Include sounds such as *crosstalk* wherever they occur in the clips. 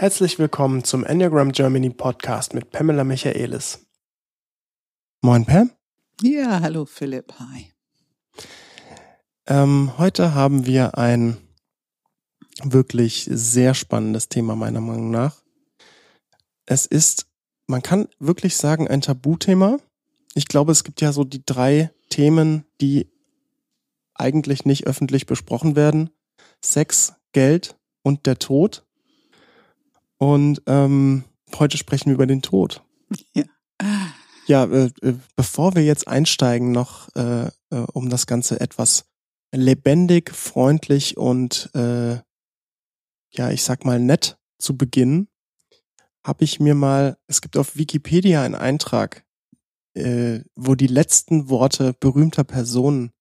Herzlich willkommen zum Enneagram Germany Podcast mit Pamela Michaelis. Moin Pam. Ja, hallo Philipp, hi. Ähm, heute haben wir ein wirklich sehr spannendes Thema meiner Meinung nach. Es ist, man kann wirklich sagen, ein Tabuthema. Ich glaube, es gibt ja so die drei Themen, die eigentlich nicht öffentlich besprochen werden. Sex, Geld und der Tod. Und ähm, heute sprechen wir über den Tod. *laughs* Ja, ja äh, äh, bevor wir jetzt einsteigen, noch äh, äh, um das Ganze etwas lebendig, freundlich und äh, ja, ich sag mal nett zu beginnen, habe ich mir mal, es gibt auf Wikipedia einen Eintrag, äh, wo die letzten Worte berühmter Personen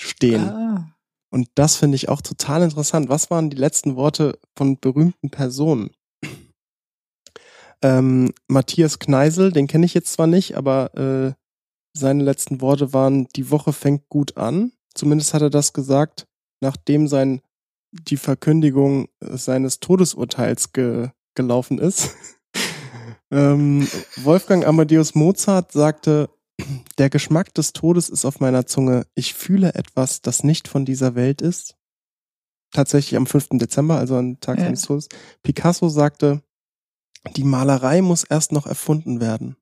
stehen. Ah. Und das finde ich auch total interessant. Was waren die letzten Worte von berühmten Personen? Ähm, Matthias Kneisel, den kenne ich jetzt zwar nicht, aber äh, seine letzten Worte waren, die Woche fängt gut an. Zumindest hat er das gesagt, nachdem sein die Verkündigung seines Todesurteils ge, gelaufen ist. *laughs* ähm, Wolfgang Amadeus Mozart sagte, der Geschmack des Todes ist auf meiner Zunge. Ich fühle etwas, das nicht von dieser Welt ist. Tatsächlich am 5. Dezember, also am Tag ja. seines Todes. Picasso sagte, die Malerei muss erst noch erfunden werden.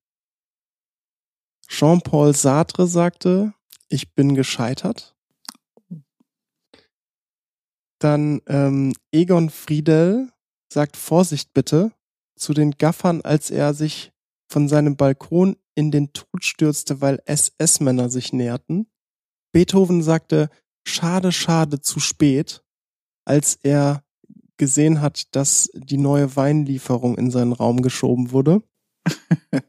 Jean-Paul Sartre sagte, ich bin gescheitert. Dann ähm, Egon Friedel sagt Vorsicht bitte zu den Gaffern, als er sich von seinem Balkon in den Tod stürzte, weil SS-Männer sich näherten. Beethoven sagte Schade, schade, zu spät, als er gesehen hat, dass die neue Weinlieferung in seinen Raum geschoben wurde. *laughs*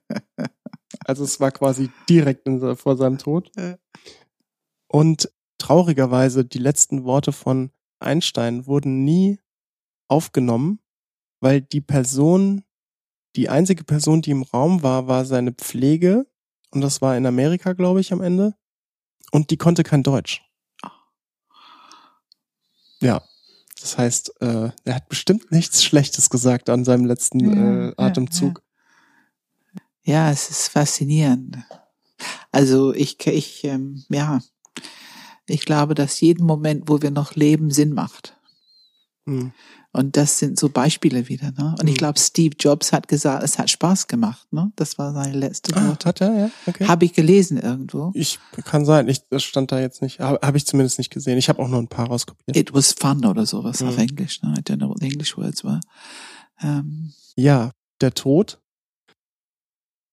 also es war quasi direkt in, vor seinem Tod. Und traurigerweise, die letzten Worte von Einstein wurden nie aufgenommen, weil die Person, die einzige Person, die im Raum war, war seine Pflege. Und das war in Amerika, glaube ich, am Ende. Und die konnte kein Deutsch. Ah. Ja, das heißt, äh, er hat bestimmt nichts Schlechtes gesagt an seinem letzten äh, Atemzug. Ja, ja. ja, es ist faszinierend. Also ich, ich, ähm, ja, ich glaube, dass jeden Moment, wo wir noch leben, Sinn macht. Hm. Und das sind so Beispiele wieder. Ne? Und ich hm. glaube, Steve Jobs hat gesagt, es hat Spaß gemacht. Ne? Das war seine letzte ah, Wort. Hat er, ja. Okay. Habe ich gelesen irgendwo. Ich kann sein. Ich, das stand da jetzt nicht. Habe hab ich zumindest nicht gesehen. Ich habe auch nur ein paar rauskopiert. It was fun oder sowas mhm. auf Englisch. Ne? I don't know what the English words were. Ähm. Ja, der Tod.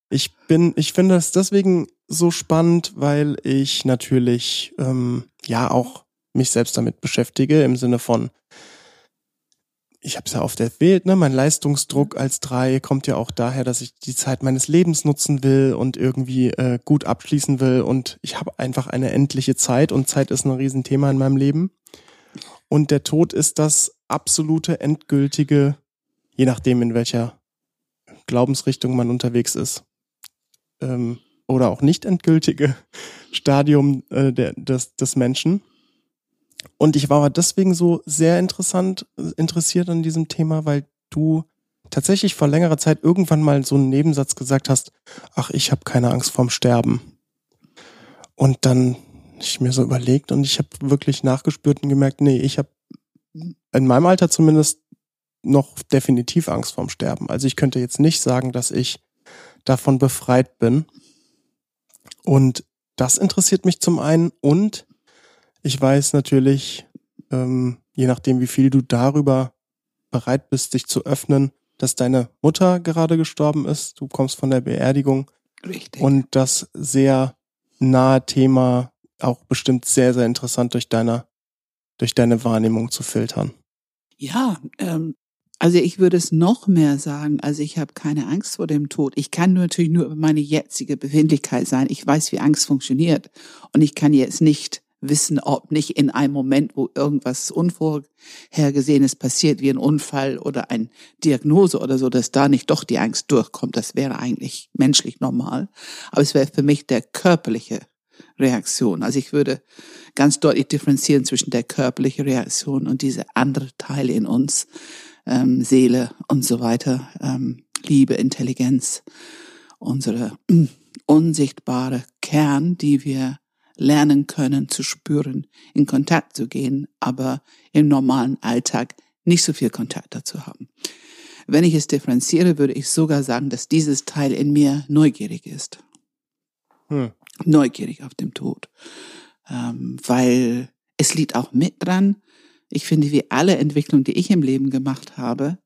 Ich bin, ich finde es deswegen so spannend, weil ich natürlich ähm, ja auch mich selbst damit beschäftige im Sinne von ich habe es ja oft erwähnt, ne, mein Leistungsdruck als drei kommt ja auch daher, dass ich die Zeit meines Lebens nutzen will und irgendwie äh, gut abschließen will und ich habe einfach eine endliche Zeit und Zeit ist ein Riesenthema in meinem Leben. Und der Tod ist das absolute, endgültige, je nachdem in welcher Glaubensrichtung man unterwegs ist, ähm, oder auch nicht endgültige *laughs* Stadium äh, der, des, des Menschen. Und ich war deswegen so sehr interessant, interessiert an diesem Thema, weil du tatsächlich vor längerer Zeit irgendwann mal so einen Nebensatz gesagt hast, ach, ich habe keine Angst vorm Sterben. Und dann ich mir so überlegt und ich habe wirklich nachgespürt und gemerkt, nee, ich habe in meinem Alter zumindest noch definitiv Angst vorm Sterben. Also ich könnte jetzt nicht sagen, dass ich davon befreit bin. Und das interessiert mich zum einen und ich weiß natürlich, ähm, je nachdem, wie viel du darüber bereit bist, dich zu öffnen, dass deine Mutter gerade gestorben ist. Du kommst von der Beerdigung. Richtig. Und das sehr nahe Thema auch bestimmt sehr, sehr interessant durch deine, durch deine Wahrnehmung zu filtern. Ja, ähm, also ich würde es noch mehr sagen, also ich habe keine Angst vor dem Tod. Ich kann nur natürlich nur über meine jetzige Befindlichkeit sein. Ich weiß, wie Angst funktioniert. Und ich kann jetzt nicht wissen, ob nicht in einem Moment, wo irgendwas Unvorhergesehenes passiert, wie ein Unfall oder ein Diagnose oder so, dass da nicht doch die Angst durchkommt. Das wäre eigentlich menschlich normal. Aber es wäre für mich der körperliche Reaktion. Also ich würde ganz deutlich differenzieren zwischen der körperlichen Reaktion und diese andere Teile in uns, ähm, Seele und so weiter, ähm, Liebe, Intelligenz, unsere *clears throat* unsichtbare Kern, die wir lernen können zu spüren, in Kontakt zu gehen, aber im normalen Alltag nicht so viel Kontakt dazu haben. Wenn ich es differenziere, würde ich sogar sagen, dass dieses Teil in mir neugierig ist. Hm. Neugierig auf dem Tod. Ähm, weil es liegt auch mit dran. Ich finde, wie alle Entwicklungen, die ich im Leben gemacht habe,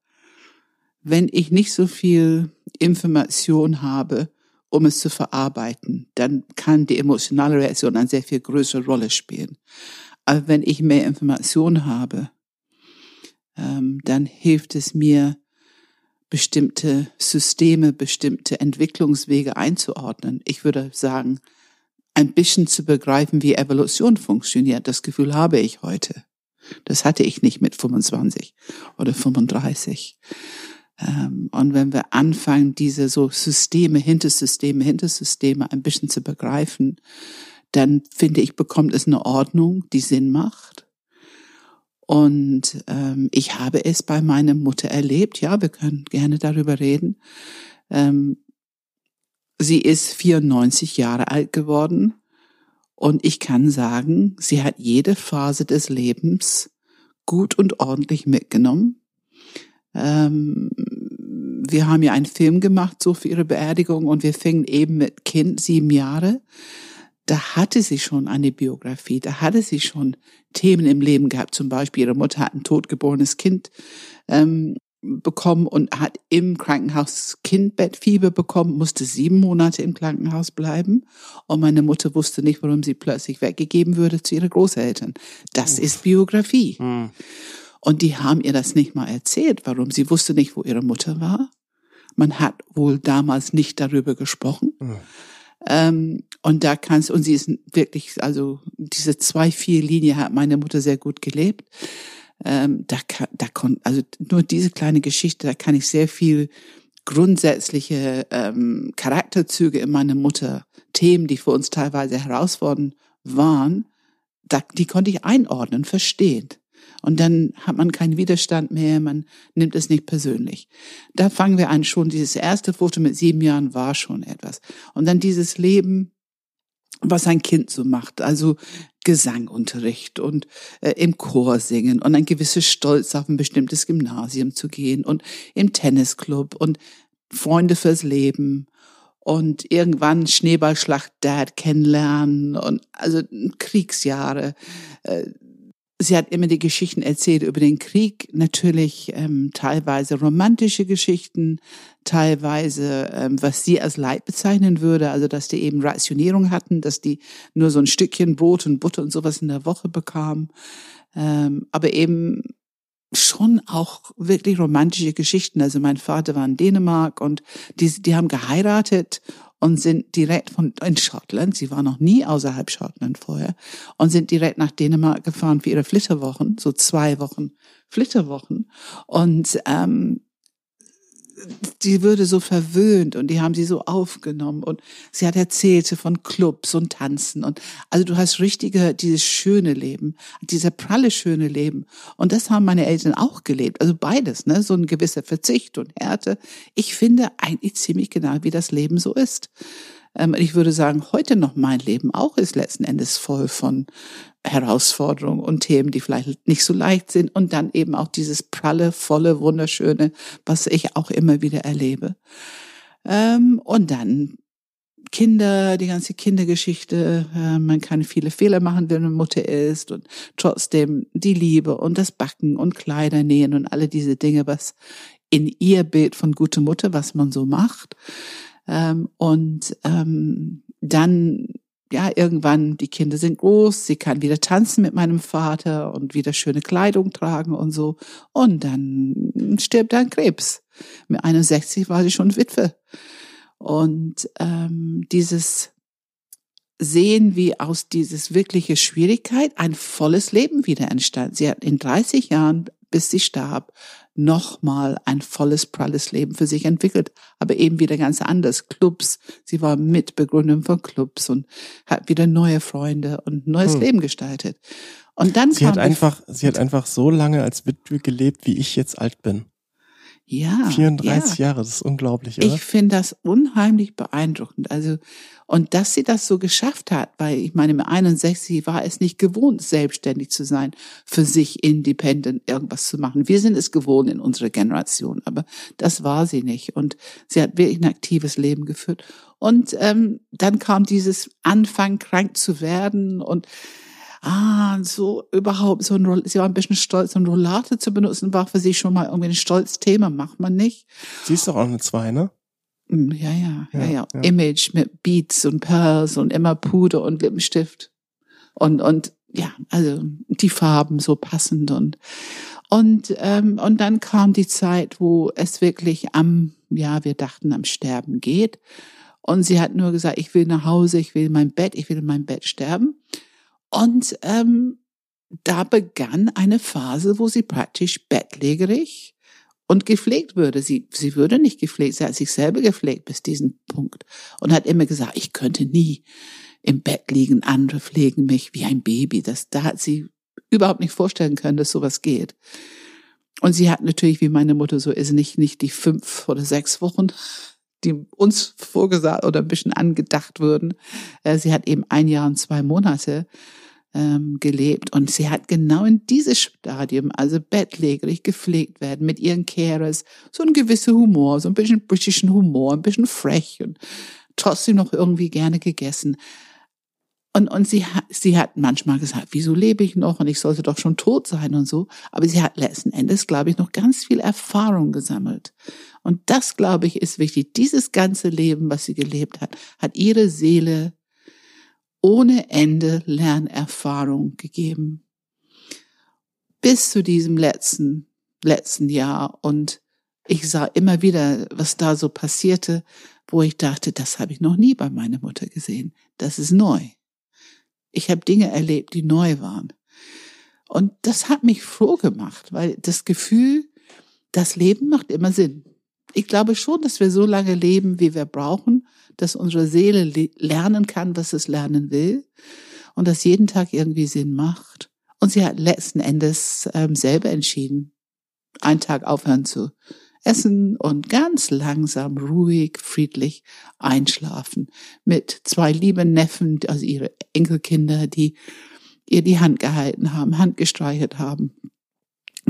wenn ich nicht so viel Information habe, um es zu verarbeiten, dann kann die emotionale Reaktion eine sehr viel größere Rolle spielen. Aber wenn ich mehr Information habe, ähm, dann hilft es mir, bestimmte Systeme, bestimmte Entwicklungswege einzuordnen. Ich würde sagen, ein bisschen zu begreifen, wie Evolution funktioniert. Das Gefühl habe ich heute. Das hatte ich nicht mit 25 oder 35. Ähm, und wenn wir anfangen, diese so Systeme, Hintersysteme, Hintersysteme ein bisschen zu begreifen, dann finde ich, bekommt es eine Ordnung, die Sinn macht. Und ähm, ich habe es bei meiner Mutter erlebt. Ja, wir können gerne darüber reden. Ähm, sie ist 94 Jahre alt geworden. Und ich kann sagen, sie hat jede Phase des Lebens gut und ordentlich mitgenommen. Ähm, wir haben ja einen Film gemacht, so für ihre Beerdigung, und wir fingen eben mit Kind sieben Jahre. Da hatte sie schon eine Biografie, da hatte sie schon Themen im Leben gehabt. Zum Beispiel, ihre Mutter hat ein totgeborenes Kind ähm, bekommen und hat im Krankenhaus Kindbettfieber bekommen, musste sieben Monate im Krankenhaus bleiben. Und meine Mutter wusste nicht, warum sie plötzlich weggegeben würde zu ihren Großeltern. Das Uff. ist Biografie. Hm. Und die haben ihr das nicht mal erzählt, warum. Sie wusste nicht, wo ihre Mutter war. Man hat wohl damals nicht darüber gesprochen. Mhm. Ähm, und da kannst, und sie ist wirklich, also diese zwei, vier Linie hat meine Mutter sehr gut gelebt. Ähm, da kann, da kon, also nur diese kleine Geschichte, da kann ich sehr viel grundsätzliche ähm, Charakterzüge in meiner Mutter, Themen, die für uns teilweise herausfordernd waren, da, die konnte ich einordnen, verstehen. Und dann hat man keinen Widerstand mehr, man nimmt es nicht persönlich. Da fangen wir an, schon dieses erste Foto mit sieben Jahren war schon etwas. Und dann dieses Leben, was ein Kind so macht, also Gesangunterricht und äh, im Chor singen und ein gewisses Stolz auf ein bestimmtes Gymnasium zu gehen und im Tennisclub und Freunde fürs Leben und irgendwann Schneeballschlacht Dad kennenlernen und also Kriegsjahre, äh, sie hat immer die Geschichten erzählt über den Krieg, natürlich ähm, teilweise romantische Geschichten, teilweise ähm, was sie als Leid bezeichnen würde, also dass die eben Rationierung hatten, dass die nur so ein Stückchen Brot und Butter und sowas in der Woche bekamen, ähm, aber eben schon auch wirklich romantische Geschichten. Also mein Vater war in Dänemark und die, die haben geheiratet und sind direkt von in Schottland, sie war noch nie außerhalb Schottland vorher, und sind direkt nach Dänemark gefahren für ihre Flitterwochen, so zwei Wochen Flitterwochen. Und ähm, die würde so verwöhnt und die haben sie so aufgenommen und sie hat erzählt von Clubs und Tanzen und also du hast richtige, dieses schöne Leben, dieser pralle schöne Leben und das haben meine Eltern auch gelebt, also beides, ne, so ein gewisser Verzicht und Härte. Ich finde eigentlich ziemlich genau, wie das Leben so ist. Ähm, ich würde sagen, heute noch mein Leben auch ist letzten Endes voll von Herausforderungen und Themen, die vielleicht nicht so leicht sind und dann eben auch dieses pralle, volle, wunderschöne, was ich auch immer wieder erlebe. Ähm, und dann Kinder, die ganze Kindergeschichte, äh, man kann viele Fehler machen, wenn man Mutter ist und trotzdem die Liebe und das Backen und Kleider nähen und alle diese Dinge, was in ihr Bild von gute Mutter, was man so macht. Ähm, und ähm, dann ja, irgendwann, die Kinder sind groß, sie kann wieder tanzen mit meinem Vater und wieder schöne Kleidung tragen und so. Und dann stirbt an Krebs. Mit 61 war sie schon Witwe. Und ähm, dieses Sehen, wie aus dieses wirkliche Schwierigkeit ein volles Leben wieder entstand. Sie hat in 30 Jahren, bis sie starb, nochmal ein volles, pralles Leben für sich entwickelt, aber eben wieder ganz anders. Clubs, sie war Mitbegründerin von Clubs und hat wieder neue Freunde und neues hm. Leben gestaltet. Und dann sie hat einfach, sie hat einfach so lange als Witwe gelebt, wie ich jetzt alt bin. Ja, 34 ja. Jahre, das ist unglaublich, oder? Ich finde das unheimlich beeindruckend. Also, und dass sie das so geschafft hat, weil ich meine, mit 61 war es nicht gewohnt, selbstständig zu sein, für sich independent irgendwas zu machen. Wir sind es gewohnt in unserer Generation, aber das war sie nicht. Und sie hat wirklich ein aktives Leben geführt. Und ähm, dann kam dieses Anfang, krank zu werden und Ah, so überhaupt so ein sie war ein bisschen stolz, so ein Rollator zu benutzen, war für sie schon mal irgendwie ein stolzes Thema, macht man nicht. Sie ist doch auch eine Zwei, ne? Mm, Ja, ja, ja, Ja, ja. Image mit Beats und Pearls und immer Puder und Lippenstift. Und, und, ja, also, die Farben so passend und, und, ähm, und dann kam die Zeit, wo es wirklich am, ja, wir dachten am Sterben geht. Und sie hat nur gesagt, ich will nach Hause, ich will in mein Bett, ich will in mein Bett sterben. Und, ähm, da begann eine Phase, wo sie praktisch bettlägerig und gepflegt würde. Sie, sie würde nicht gepflegt, sie hat sich selber gepflegt bis diesen Punkt und hat immer gesagt, ich könnte nie im Bett liegen, andere pflegen mich wie ein Baby. Das, da hat sie überhaupt nicht vorstellen können, dass sowas geht. Und sie hat natürlich, wie meine Mutter so ist, nicht, nicht die fünf oder sechs Wochen, die uns vorgesagt oder ein bisschen angedacht würden. Äh, Sie hat eben ein Jahr und zwei Monate ähm, gelebt und sie hat genau in dieses Stadium, also bettlägerig gepflegt werden mit ihren Carers, so ein gewisser Humor, so ein bisschen britischen Humor, ein bisschen frech und trotzdem noch irgendwie gerne gegessen. Und, und sie sie hat manchmal gesagt, wieso lebe ich noch und ich sollte doch schon tot sein und so. Aber sie hat letzten Endes, glaube ich, noch ganz viel Erfahrung gesammelt. Und das, glaube ich, ist wichtig. Dieses ganze Leben, was sie gelebt hat, hat ihre Seele ohne Ende Lernerfahrung gegeben. Bis zu diesem letzten, letzten Jahr. Und ich sah immer wieder, was da so passierte, wo ich dachte, das habe ich noch nie bei meiner Mutter gesehen. Das ist neu. Ich habe Dinge erlebt, die neu waren. Und das hat mich froh gemacht, weil das Gefühl, das Leben macht immer Sinn. Ich glaube schon, dass wir so lange leben, wie wir brauchen, dass unsere Seele le- lernen kann, was es lernen will und dass jeden Tag irgendwie Sinn macht. Und sie hat letzten Endes ähm, selber entschieden, einen Tag aufhören zu essen und ganz langsam, ruhig, friedlich einschlafen. Mit zwei lieben Neffen, also ihre Enkelkinder, die ihr die Hand gehalten haben, Hand gestreichelt haben.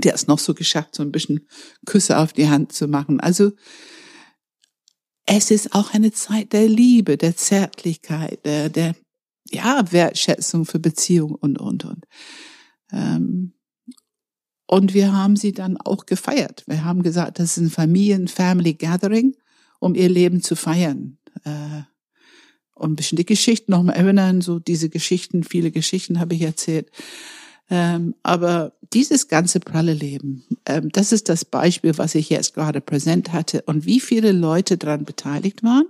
Hat es noch so geschafft, so ein bisschen Küsse auf die Hand zu machen. Also es ist auch eine Zeit der Liebe, der Zärtlichkeit, der, der ja, Wertschätzung für Beziehung und, und, und. Ähm, und wir haben sie dann auch gefeiert. Wir haben gesagt, das ist ein Familien-Family-Gathering, um ihr Leben zu feiern. Äh, und ein bisschen die Geschichten nochmal erinnern, so diese Geschichten, viele Geschichten habe ich erzählt. Ähm, aber dieses ganze pralle Leben, ähm, das ist das Beispiel, was ich jetzt gerade präsent hatte und wie viele Leute daran beteiligt waren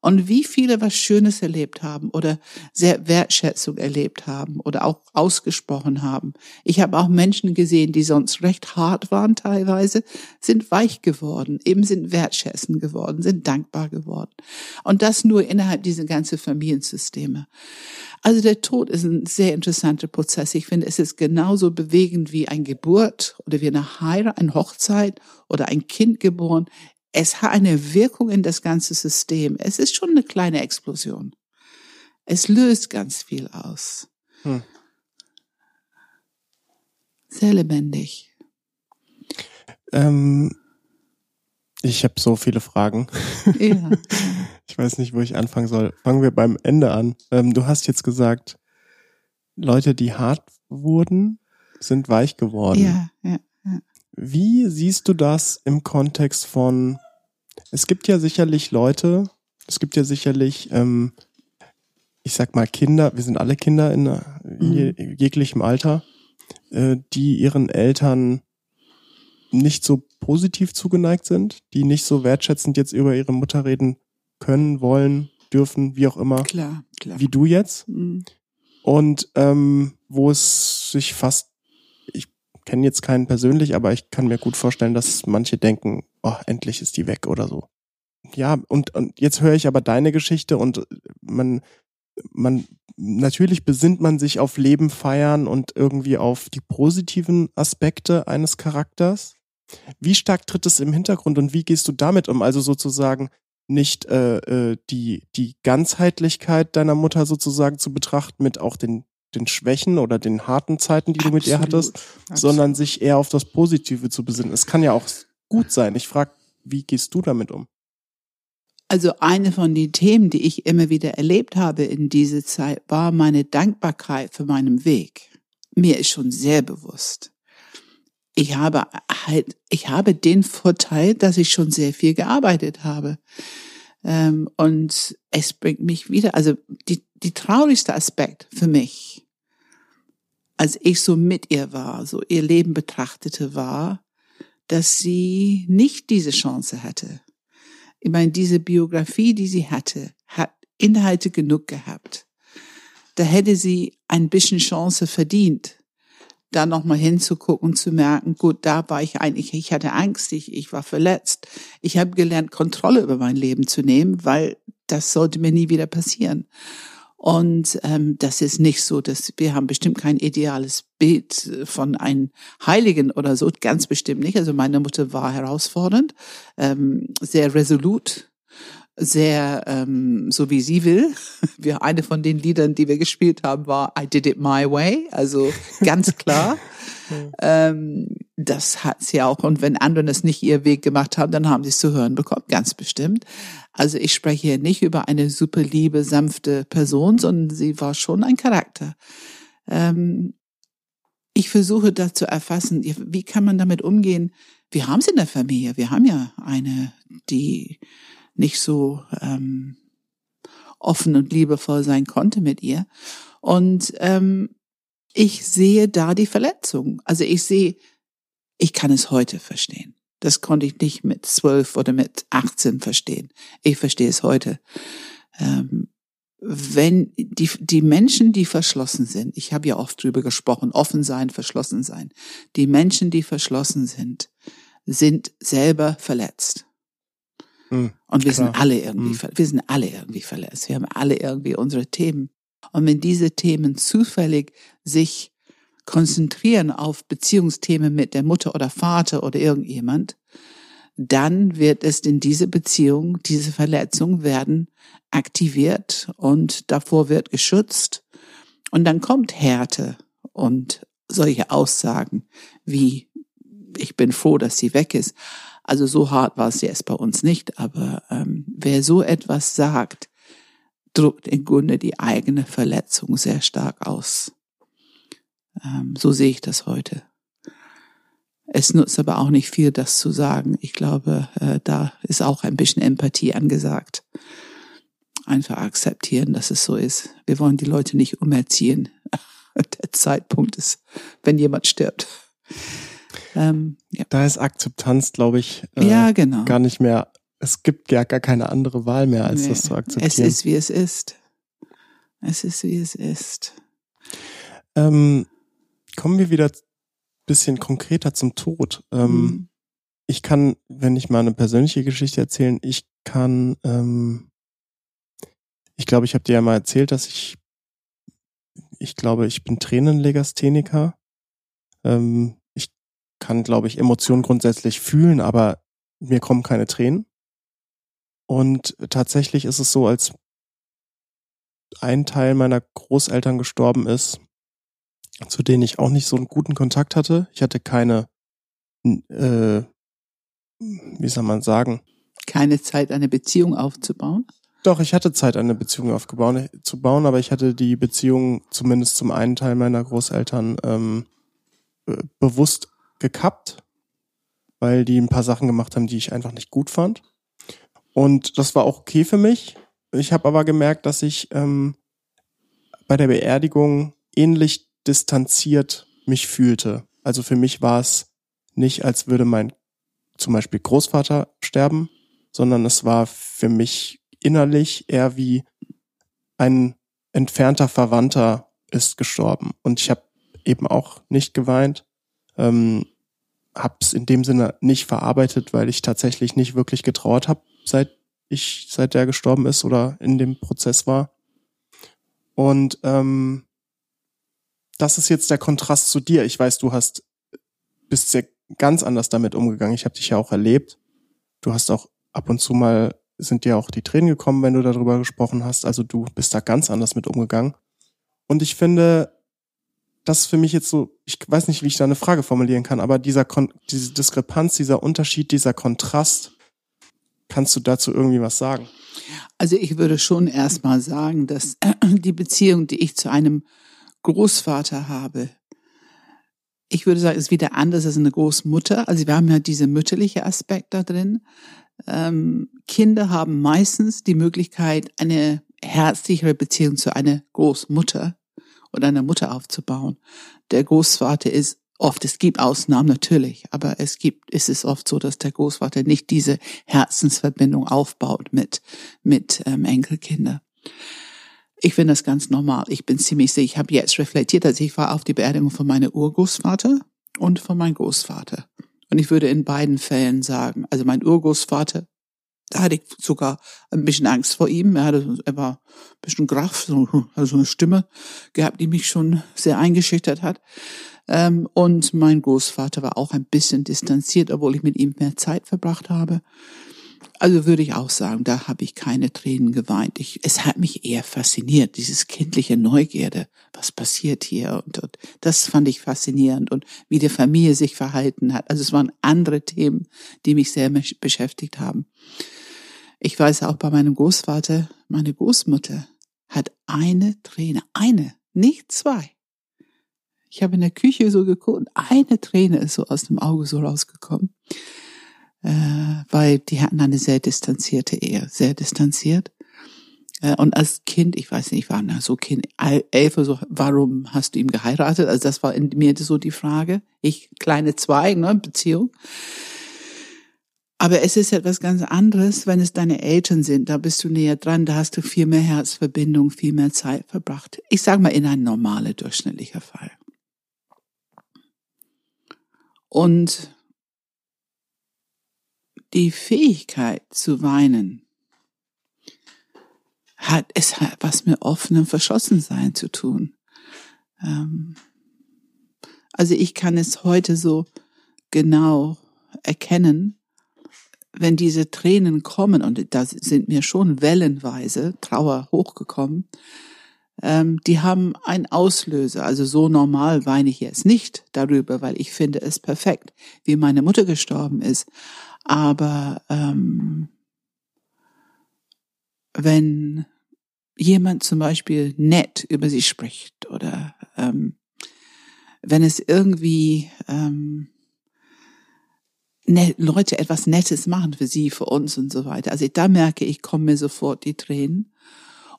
und wie viele was Schönes erlebt haben oder sehr Wertschätzung erlebt haben oder auch ausgesprochen haben. Ich habe auch Menschen gesehen, die sonst recht hart waren teilweise, sind weich geworden, eben sind wertschätzend geworden, sind dankbar geworden. Und das nur innerhalb dieser ganzen Familiensysteme. Also der Tod ist ein sehr interessanter Prozess. Ich finde, es ist genauso bewegend wie ein Geburt oder wie eine Heirat, eine Hochzeit oder ein Kind geboren. Es hat eine Wirkung in das ganze System. Es ist schon eine kleine Explosion. Es löst ganz viel aus. Hm. Sehr lebendig. Ähm, ich habe so viele Fragen. Ja. *laughs* Ich weiß nicht, wo ich anfangen soll. Fangen wir beim Ende an. Ähm, du hast jetzt gesagt, Leute, die hart wurden, sind weich geworden. ja, ja. Wie siehst du das im Kontext von, es gibt ja sicherlich Leute, es gibt ja sicherlich, ähm, ich sag mal Kinder, wir sind alle Kinder in, in je, jeglichem Alter, äh, die ihren Eltern nicht so positiv zugeneigt sind, die nicht so wertschätzend jetzt über ihre Mutter reden können, wollen, dürfen, wie auch immer, Klar, klar. wie du jetzt. Mhm. Und ähm, wo es sich fast, kenne jetzt keinen persönlich, aber ich kann mir gut vorstellen, dass manche denken, oh, endlich ist die weg oder so. Ja, und, und jetzt höre ich aber deine Geschichte und man, man natürlich besinnt man sich auf Leben feiern und irgendwie auf die positiven Aspekte eines Charakters. Wie stark tritt es im Hintergrund und wie gehst du damit um? Also sozusagen nicht äh, äh, die die Ganzheitlichkeit deiner Mutter sozusagen zu betrachten mit auch den den Schwächen oder den harten Zeiten, die du mit ihr hattest, absolut. sondern sich eher auf das Positive zu besinnen. Es kann ja auch gut sein. Ich frage, wie gehst du damit um? Also eine von den Themen, die ich immer wieder erlebt habe in dieser Zeit, war meine Dankbarkeit für meinen Weg. Mir ist schon sehr bewusst. Ich habe halt, ich habe den Vorteil, dass ich schon sehr viel gearbeitet habe. Ähm, und es bringt mich wieder, also die, die traurigste Aspekt für mich, als ich so mit ihr war, so ihr Leben betrachtete, war, dass sie nicht diese Chance hatte. Ich meine, diese Biografie, die sie hatte, hat Inhalte genug gehabt. Da hätte sie ein bisschen Chance verdient, da nochmal hinzugucken, zu merken, gut, da war ich eigentlich, ich hatte Angst, ich, ich war verletzt. Ich habe gelernt, Kontrolle über mein Leben zu nehmen, weil das sollte mir nie wieder passieren. Und ähm, das ist nicht so, dass wir haben bestimmt kein ideales Bild von einem Heiligen oder so, ganz bestimmt nicht. Also meine Mutter war herausfordernd, ähm, sehr resolut, sehr ähm, so wie sie will. *laughs* Wir eine von den Liedern, die wir gespielt haben, war I Did It My Way, also *laughs* ganz klar. ähm, das hat sie auch. Und wenn andere es nicht ihr Weg gemacht haben, dann haben sie es zu hören bekommen, ganz bestimmt. Also ich spreche hier nicht über eine super liebe, sanfte Person, sondern sie war schon ein Charakter. Ähm, ich versuche da zu erfassen, wie kann man damit umgehen? Wir haben es in der Familie. Wir haben ja eine, die nicht so ähm, offen und liebevoll sein konnte mit ihr. Und ähm, ich sehe da die Verletzung. Also ich sehe, ich kann es heute verstehen. Das konnte ich nicht mit zwölf oder mit 18 verstehen. Ich verstehe es heute. Ähm, wenn die, die Menschen, die verschlossen sind, ich habe ja oft drüber gesprochen, offen sein, verschlossen sein, die Menschen, die verschlossen sind, sind selber verletzt. Mhm, und wir klar. sind alle irgendwie, mhm. wir sind alle irgendwie verletzt. Wir haben alle irgendwie unsere Themen. Und wenn diese Themen zufällig sich konzentrieren auf Beziehungsthemen mit der Mutter oder Vater oder irgendjemand, dann wird es in diese Beziehung, diese Verletzung werden aktiviert und davor wird geschützt. Und dann kommt Härte und solche Aussagen wie, ich bin froh, dass sie weg ist. Also so hart war es jetzt bei uns nicht, aber ähm, wer so etwas sagt, drückt im Grunde die eigene Verletzung sehr stark aus. Ähm, so sehe ich das heute. Es nutzt aber auch nicht viel, das zu sagen. Ich glaube, äh, da ist auch ein bisschen Empathie angesagt. Einfach akzeptieren, dass es so ist. Wir wollen die Leute nicht umerziehen. *laughs* Der Zeitpunkt ist, wenn jemand stirbt. Ähm, ja. Da ist Akzeptanz, glaube ich, äh, ja, genau. gar nicht mehr. Es gibt ja gar keine andere Wahl mehr, als nee. das zu akzeptieren. Es ist, wie es ist. Es ist, wie es ist. Ähm, kommen wir wieder bisschen konkreter zum Tod. Ähm, mhm. Ich kann, wenn ich mal eine persönliche Geschichte erzählen, ich kann, ähm, ich glaube, ich habe dir ja mal erzählt, dass ich, ich glaube, ich bin Tränenlegastheniker. Ähm, kann, glaube ich, Emotionen grundsätzlich fühlen, aber mir kommen keine Tränen. Und tatsächlich ist es so, als ein Teil meiner Großeltern gestorben ist, zu denen ich auch nicht so einen guten Kontakt hatte. Ich hatte keine, äh, wie soll man sagen? Keine Zeit, eine Beziehung aufzubauen? Doch, ich hatte Zeit, eine Beziehung aufzubauen, zu bauen, aber ich hatte die Beziehung zumindest zum einen Teil meiner Großeltern ähm, bewusst gekappt, weil die ein paar Sachen gemacht haben, die ich einfach nicht gut fand. Und das war auch okay für mich. Ich habe aber gemerkt, dass ich ähm, bei der Beerdigung ähnlich distanziert mich fühlte. Also für mich war es nicht, als würde mein zum Beispiel Großvater sterben, sondern es war für mich innerlich eher wie ein entfernter Verwandter ist gestorben. Und ich habe eben auch nicht geweint. Ähm, habe es in dem Sinne nicht verarbeitet, weil ich tatsächlich nicht wirklich getrauert habe, seit ich, seit der gestorben ist oder in dem Prozess war. Und ähm, das ist jetzt der Kontrast zu dir. Ich weiß, du hast bist sehr ganz anders damit umgegangen. Ich habe dich ja auch erlebt. Du hast auch ab und zu mal sind dir auch die Tränen gekommen, wenn du darüber gesprochen hast. Also du bist da ganz anders mit umgegangen. Und ich finde, das ist für mich jetzt so, ich weiß nicht, wie ich da eine Frage formulieren kann, aber dieser Kon diese Diskrepanz, dieser Unterschied, dieser Kontrast, kannst du dazu irgendwie was sagen? Also ich würde schon erstmal sagen, dass *clears throat* die Beziehung, die ich zu einem Großvater habe, ich würde sagen, ist wieder anders als eine Großmutter. Also wir haben ja diese mütterliche Aspekt da drin. Ähm, Kinder haben meistens die Möglichkeit, eine herzlichere Beziehung zu einer Großmutter oder einer Mutter aufzubauen. Der Großvater ist oft, es gibt Ausnahmen natürlich, aber es gibt, ist es oft so, dass der Großvater nicht diese Herzensverbindung aufbaut mit, mit ähm, Enkelkinder. Ich finde das ganz normal. Ich bin ziemlich sicher, ich habe jetzt reflektiert, also ich war auf die Beerdigung von meinem Urgroßvater und von meinem Großvater. Und ich würde in beiden Fällen sagen, also mein Urgroßvater, da hatte ich sogar ein bisschen Angst vor ihm. Er hatte, war ein bisschen graff, so, also eine Stimme gehabt, die mich schon sehr eingeschüchtert hat. Ähm, und mein Großvater war auch ein bisschen distanziert, obwohl ich mit ihm mehr Zeit verbracht habe. Also würde ich auch sagen, da habe ich keine Tränen geweint. Ich, es hat mich eher fasziniert, dieses kindliche Neugierde. Was passiert hier? Und, und das fand ich faszinierend und wie die Familie sich verhalten hat. Also es waren andere Themen, die mich sehr beschäftigt haben. Ich weiß auch bei meinem Großvater, meine Großmutter hat eine Träne, eine, nicht zwei. Ich habe in der Küche so geguckt und eine Träne ist so aus dem Auge so rausgekommen äh, weil die hatten eine sehr distanzierte Ehe, sehr distanziert. Äh, und als Kind, ich weiß nicht, ich war so Kind, elf so, warum hast du ihm geheiratet? Also das war in mir so die Frage. Ich, kleine zwei, ne, Beziehung. Aber es ist etwas ganz anderes, wenn es deine Eltern sind. Da bist du näher dran, da hast du viel mehr Herzverbindung, viel mehr Zeit verbracht. Ich sage mal in ein normaler, durchschnittlicher Fall. Und die Fähigkeit zu weinen hat es hat was mit offenem Verschlossensein zu tun. Ähm, also ich kann es heute so genau erkennen, wenn diese Tränen kommen, und da sind mir schon wellenweise Trauer hochgekommen, ähm, die haben einen Auslöser. Also so normal weine ich jetzt nicht darüber, weil ich finde es perfekt, wie meine Mutter gestorben ist. Aber ähm, wenn jemand zum Beispiel nett über sie spricht oder ähm, wenn es irgendwie ähm, Leute etwas Nettes machen für sie, für uns und so weiter. Also da merke ich, kommen mir sofort die Tränen.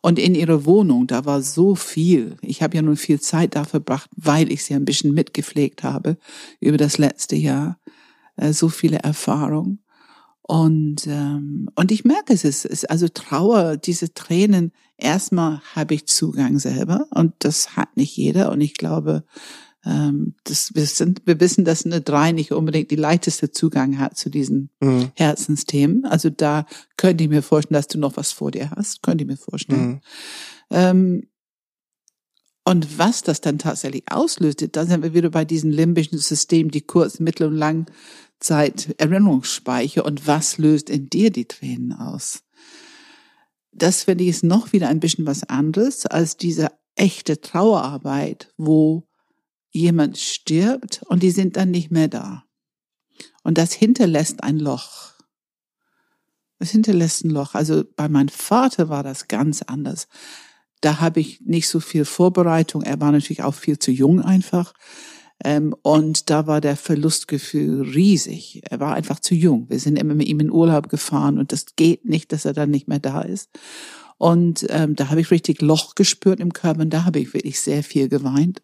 Und in ihrer Wohnung, da war so viel. Ich habe ja nun viel Zeit da verbracht, weil ich sie ein bisschen mitgepflegt habe über das letzte Jahr. Äh, so viele Erfahrungen. Und, ähm, und ich merke es, es ist also Trauer, diese Tränen, erstmal habe ich Zugang selber und das hat nicht jeder. Und ich glaube, ähm, das, wir, sind, wir wissen, dass eine Drei nicht unbedingt die leichteste Zugang hat zu diesen mhm. Herzensthemen. Also da könnte ich mir vorstellen, dass du noch was vor dir hast, könnte ich mir vorstellen. Mhm. Ähm, und was das dann tatsächlich auslöst, da sind wir wieder bei diesen limbischen Systemen, die kurz, mittel und lang Zeit Erinnerungsspeicher und was löst in dir die Tränen aus? Das finde ich ist noch wieder ein bisschen was anderes als diese echte Trauerarbeit, wo jemand stirbt und die sind dann nicht mehr da. Und das hinterlässt ein Loch. Das hinterlässt ein Loch. Also bei meinem Vater war das ganz anders. Da habe ich nicht so viel Vorbereitung. Er war natürlich auch viel zu jung einfach. Ähm, und da war der Verlustgefühl riesig. Er war einfach zu jung. Wir sind immer mit ihm in Urlaub gefahren und das geht nicht, dass er dann nicht mehr da ist. Und ähm, da habe ich richtig Loch gespürt im Körper und da habe ich wirklich sehr viel geweint.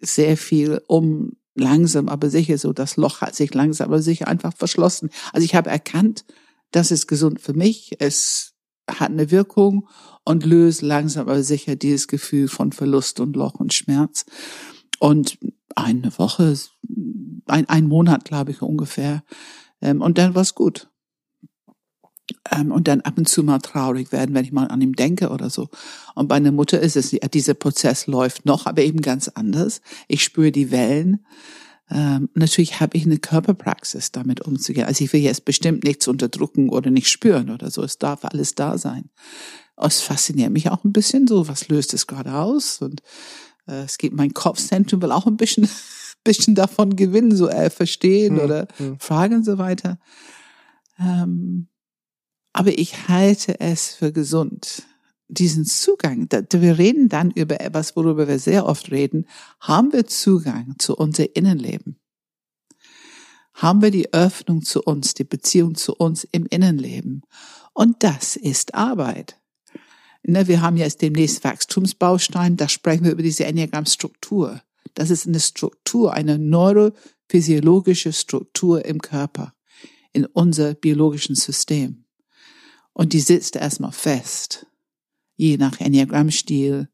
Sehr viel um langsam, aber sicher so. Das Loch hat sich langsam, aber sicher einfach verschlossen. Also ich habe erkannt, das ist gesund für mich. Es hat eine Wirkung und löst langsam, aber sicher dieses Gefühl von Verlust und Loch und Schmerz. Und eine Woche, ein, ein Monat, glaube ich, ungefähr. Ähm, und dann war's gut. Ähm, und dann ab und zu mal traurig werden, wenn ich mal an ihm denke oder so. Und bei einer Mutter ist es, dieser Prozess läuft noch, aber eben ganz anders. Ich spüre die Wellen. Ähm, natürlich habe ich eine Körperpraxis, damit umzugehen. Also ich will jetzt bestimmt nichts unterdrücken oder nicht spüren oder so. Es darf alles da sein. Es fasziniert mich auch ein bisschen so, was löst es gerade aus? Und äh, es geht mein Kopfzentrum will auch ein bisschen, *laughs* bisschen davon gewinnen, so äh, verstehen hm, oder hm. fragen und so weiter. Ähm, aber ich halte es für gesund. Diesen Zugang, wir reden dann über etwas, worüber wir sehr oft reden, haben wir Zugang zu unser Innenleben? Haben wir die Öffnung zu uns, die Beziehung zu uns im Innenleben? Und das ist Arbeit. Ne, wir haben jetzt demnächst Wachstumsbaustein, da sprechen wir über diese Enneagramm-Struktur. Das ist eine Struktur, eine neurophysiologische Struktur im Körper, in unser biologischen System. Und die sitzt erstmal fest. Je nach Enneagrammstil,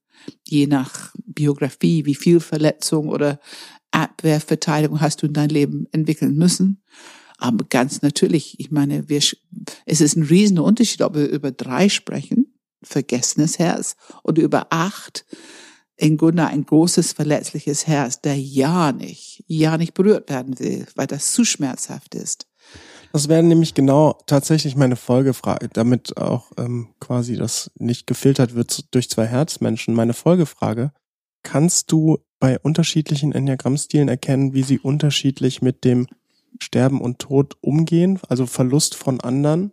je nach Biografie, wie viel Verletzung oder Abwehrverteidigung hast du in dein Leben entwickeln müssen. Aber ganz natürlich, ich meine, wir, es ist ein riesiger Unterschied, ob wir über drei sprechen, vergessenes Herz, oder über acht, in Grunde ein großes, verletzliches Herz, der ja nicht, ja nicht berührt werden will, weil das zu schmerzhaft ist. Das wäre nämlich genau tatsächlich meine Folgefrage, damit auch ähm, quasi das nicht gefiltert wird durch zwei Herzmenschen. Meine Folgefrage, kannst du bei unterschiedlichen Enneagrammstilen erkennen, wie sie unterschiedlich mit dem Sterben und Tod umgehen, also Verlust von anderen?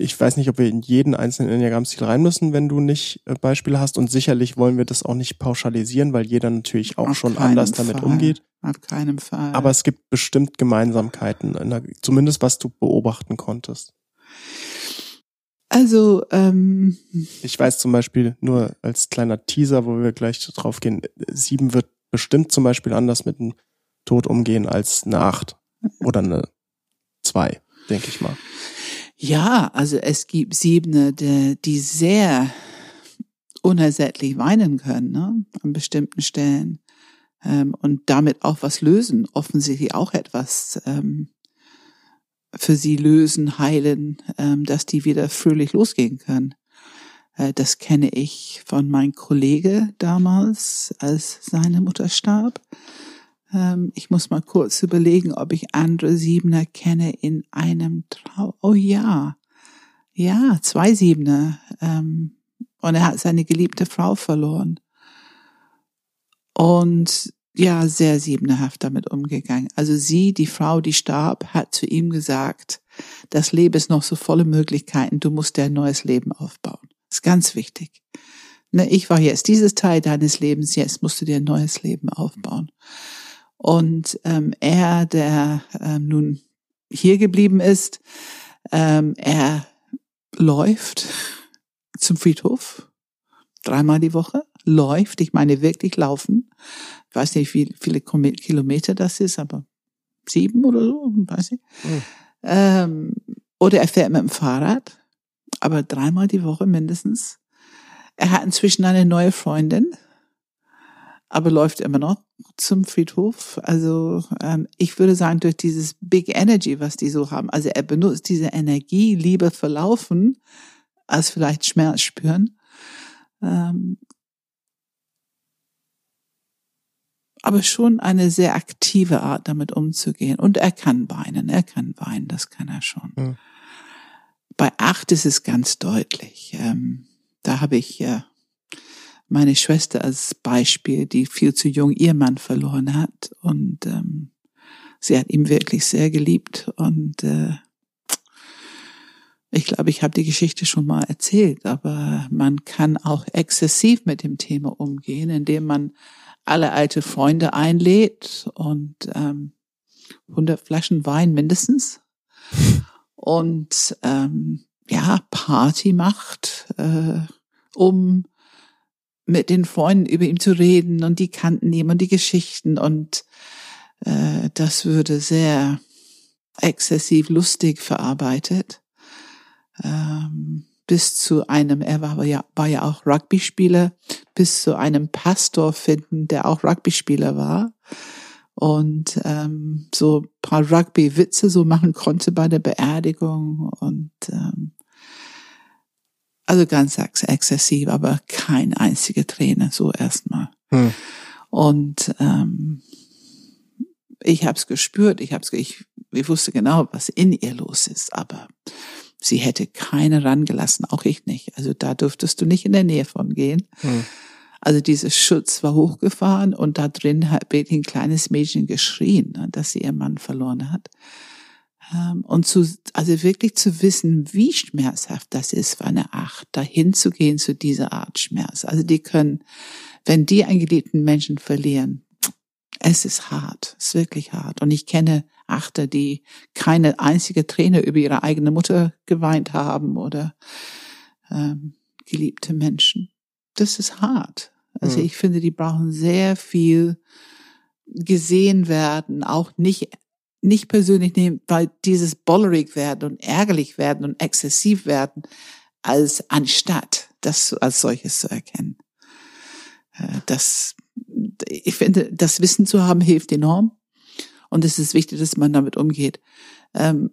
ich weiß nicht, ob wir in jeden einzelnen Enneagramm-Stil rein müssen, wenn du nicht äh, Beispiele hast. Und sicherlich wollen wir das auch nicht pauschalisieren, weil jeder natürlich auch Auf schon anders Fall. damit umgeht. Auf keinen Fall. Aber es gibt bestimmt Gemeinsamkeiten, der, zumindest was du beobachten konntest. Also, ähm, ich weiß zum Beispiel nur als kleiner Teaser, wo wir gleich drauf gehen, sieben wird bestimmt zum Beispiel anders mit dem Tod umgehen als eine acht oder eine zwei, denke ich mal. Ja, also es gibt Siebene, die, die sehr unersättlich weinen können, ne? an bestimmten Stellen. Ähm, und damit auch was lösen, offensichtlich auch etwas ähm, für sie lösen, heilen, ähm, dass die wieder fröhlich losgehen können. Äh, das kenne ich von meinem Kollege damals, als seine Mutter starb. Ähm, ich muss mal kurz überlegen, ob ich andere Siebener kenne in einem Traum. Oh ja, ja, zwei Siebener. Ähm, und er hat seine geliebte Frau verloren. Und ja, sehr siebenerhaft damit umgegangen. Also sie, die Frau, die starb, hat zu ihm gesagt, das Leben ist noch so volle Möglichkeiten, du musst dir ein neues Leben aufbauen. Das ist ganz wichtig. Ne, ich war jetzt dieses Teil deines Lebens, jetzt musst du dir ein neues Leben aufbauen. Und ähm, er, der ähm, nun hier geblieben ist, ähm, er läuft *laughs* zum Friedhof dreimal die Woche, läuft, ich meine wirklich laufen. Ich weiß nicht, wie viele Kilometer das ist, aber sieben oder so, weiß ich. Mhm. Ähm, oder er fährt mit dem Fahrrad, aber dreimal die Woche mindestens. Er hat inzwischen eine neue Freundin, aber läuft immer noch zum Friedhof. Also ähm, ich würde sagen, durch dieses Big Energy, was die so haben, also er benutzt diese Energie lieber verlaufen, als vielleicht Schmerz spüren. Ähm, aber schon eine sehr aktive Art, damit umzugehen. Und er kann weinen, er kann weinen, das kann er schon. Mhm. Bei acht ist es ganz deutlich. Ähm, da habe ich ja meine Schwester als Beispiel, die viel zu jung ihr Mann verloren hat und ähm, sie hat ihn wirklich sehr geliebt und äh, ich glaube, ich habe die Geschichte schon mal erzählt, aber man kann auch exzessiv mit dem Thema umgehen, indem man alle alte Freunde einlädt und ähm, 100 Flaschen Wein mindestens und ähm, ja Party macht, äh, um mit den Freunden über ihn zu reden und die Kanten nehmen und die Geschichten und äh, das würde sehr exzessiv lustig verarbeitet. Ähm, bis zu einem, er war ja, war ja auch Rugby-Spieler, bis zu einem Pastor finden, der auch Rugby-Spieler war und ähm, so paar Rugby-Witze so machen konnte bei der Beerdigung und ähm, also ganz ex exzessiv, aber kein einzige Träne, so erstmal. Hm. Und ähm, ich habe es gespürt, ich hab's, ich, ich wusste genau, was in ihr los ist, aber sie hätte keine rangelassen, auch ich nicht. Also da dürftest du nicht in der Nähe von gehen. Hm. Also dieses Schutz war hochgefahren und da drin hat ein kleines Mädchen geschrien, ne, dass sie ihren Mann verloren hat. Ähm, und zu, also wirklich zu wissen, wie schmerzhaft das ist für eine Acht, dahin zu gehen zu dieser Art Schmerz. Also die können, wenn die einen geliebten Menschen verlieren, es ist hart, es ist wirklich hart. Und ich kenne Achter, die keine einzige Träne über ihre eigene Mutter geweint haben oder ähm, geliebte Menschen. Das ist hart. Also mhm. ich finde, die brauchen sehr viel gesehen werden, auch nicht nicht persönlich nehmen, weil dieses bollerig werden und ärgerlich werden und exzessiv werden, als anstatt das als solches zu erkennen. Äh, das, ich finde, das Wissen zu haben hilft enorm. Und es ist wichtig, dass man damit umgeht. Ähm,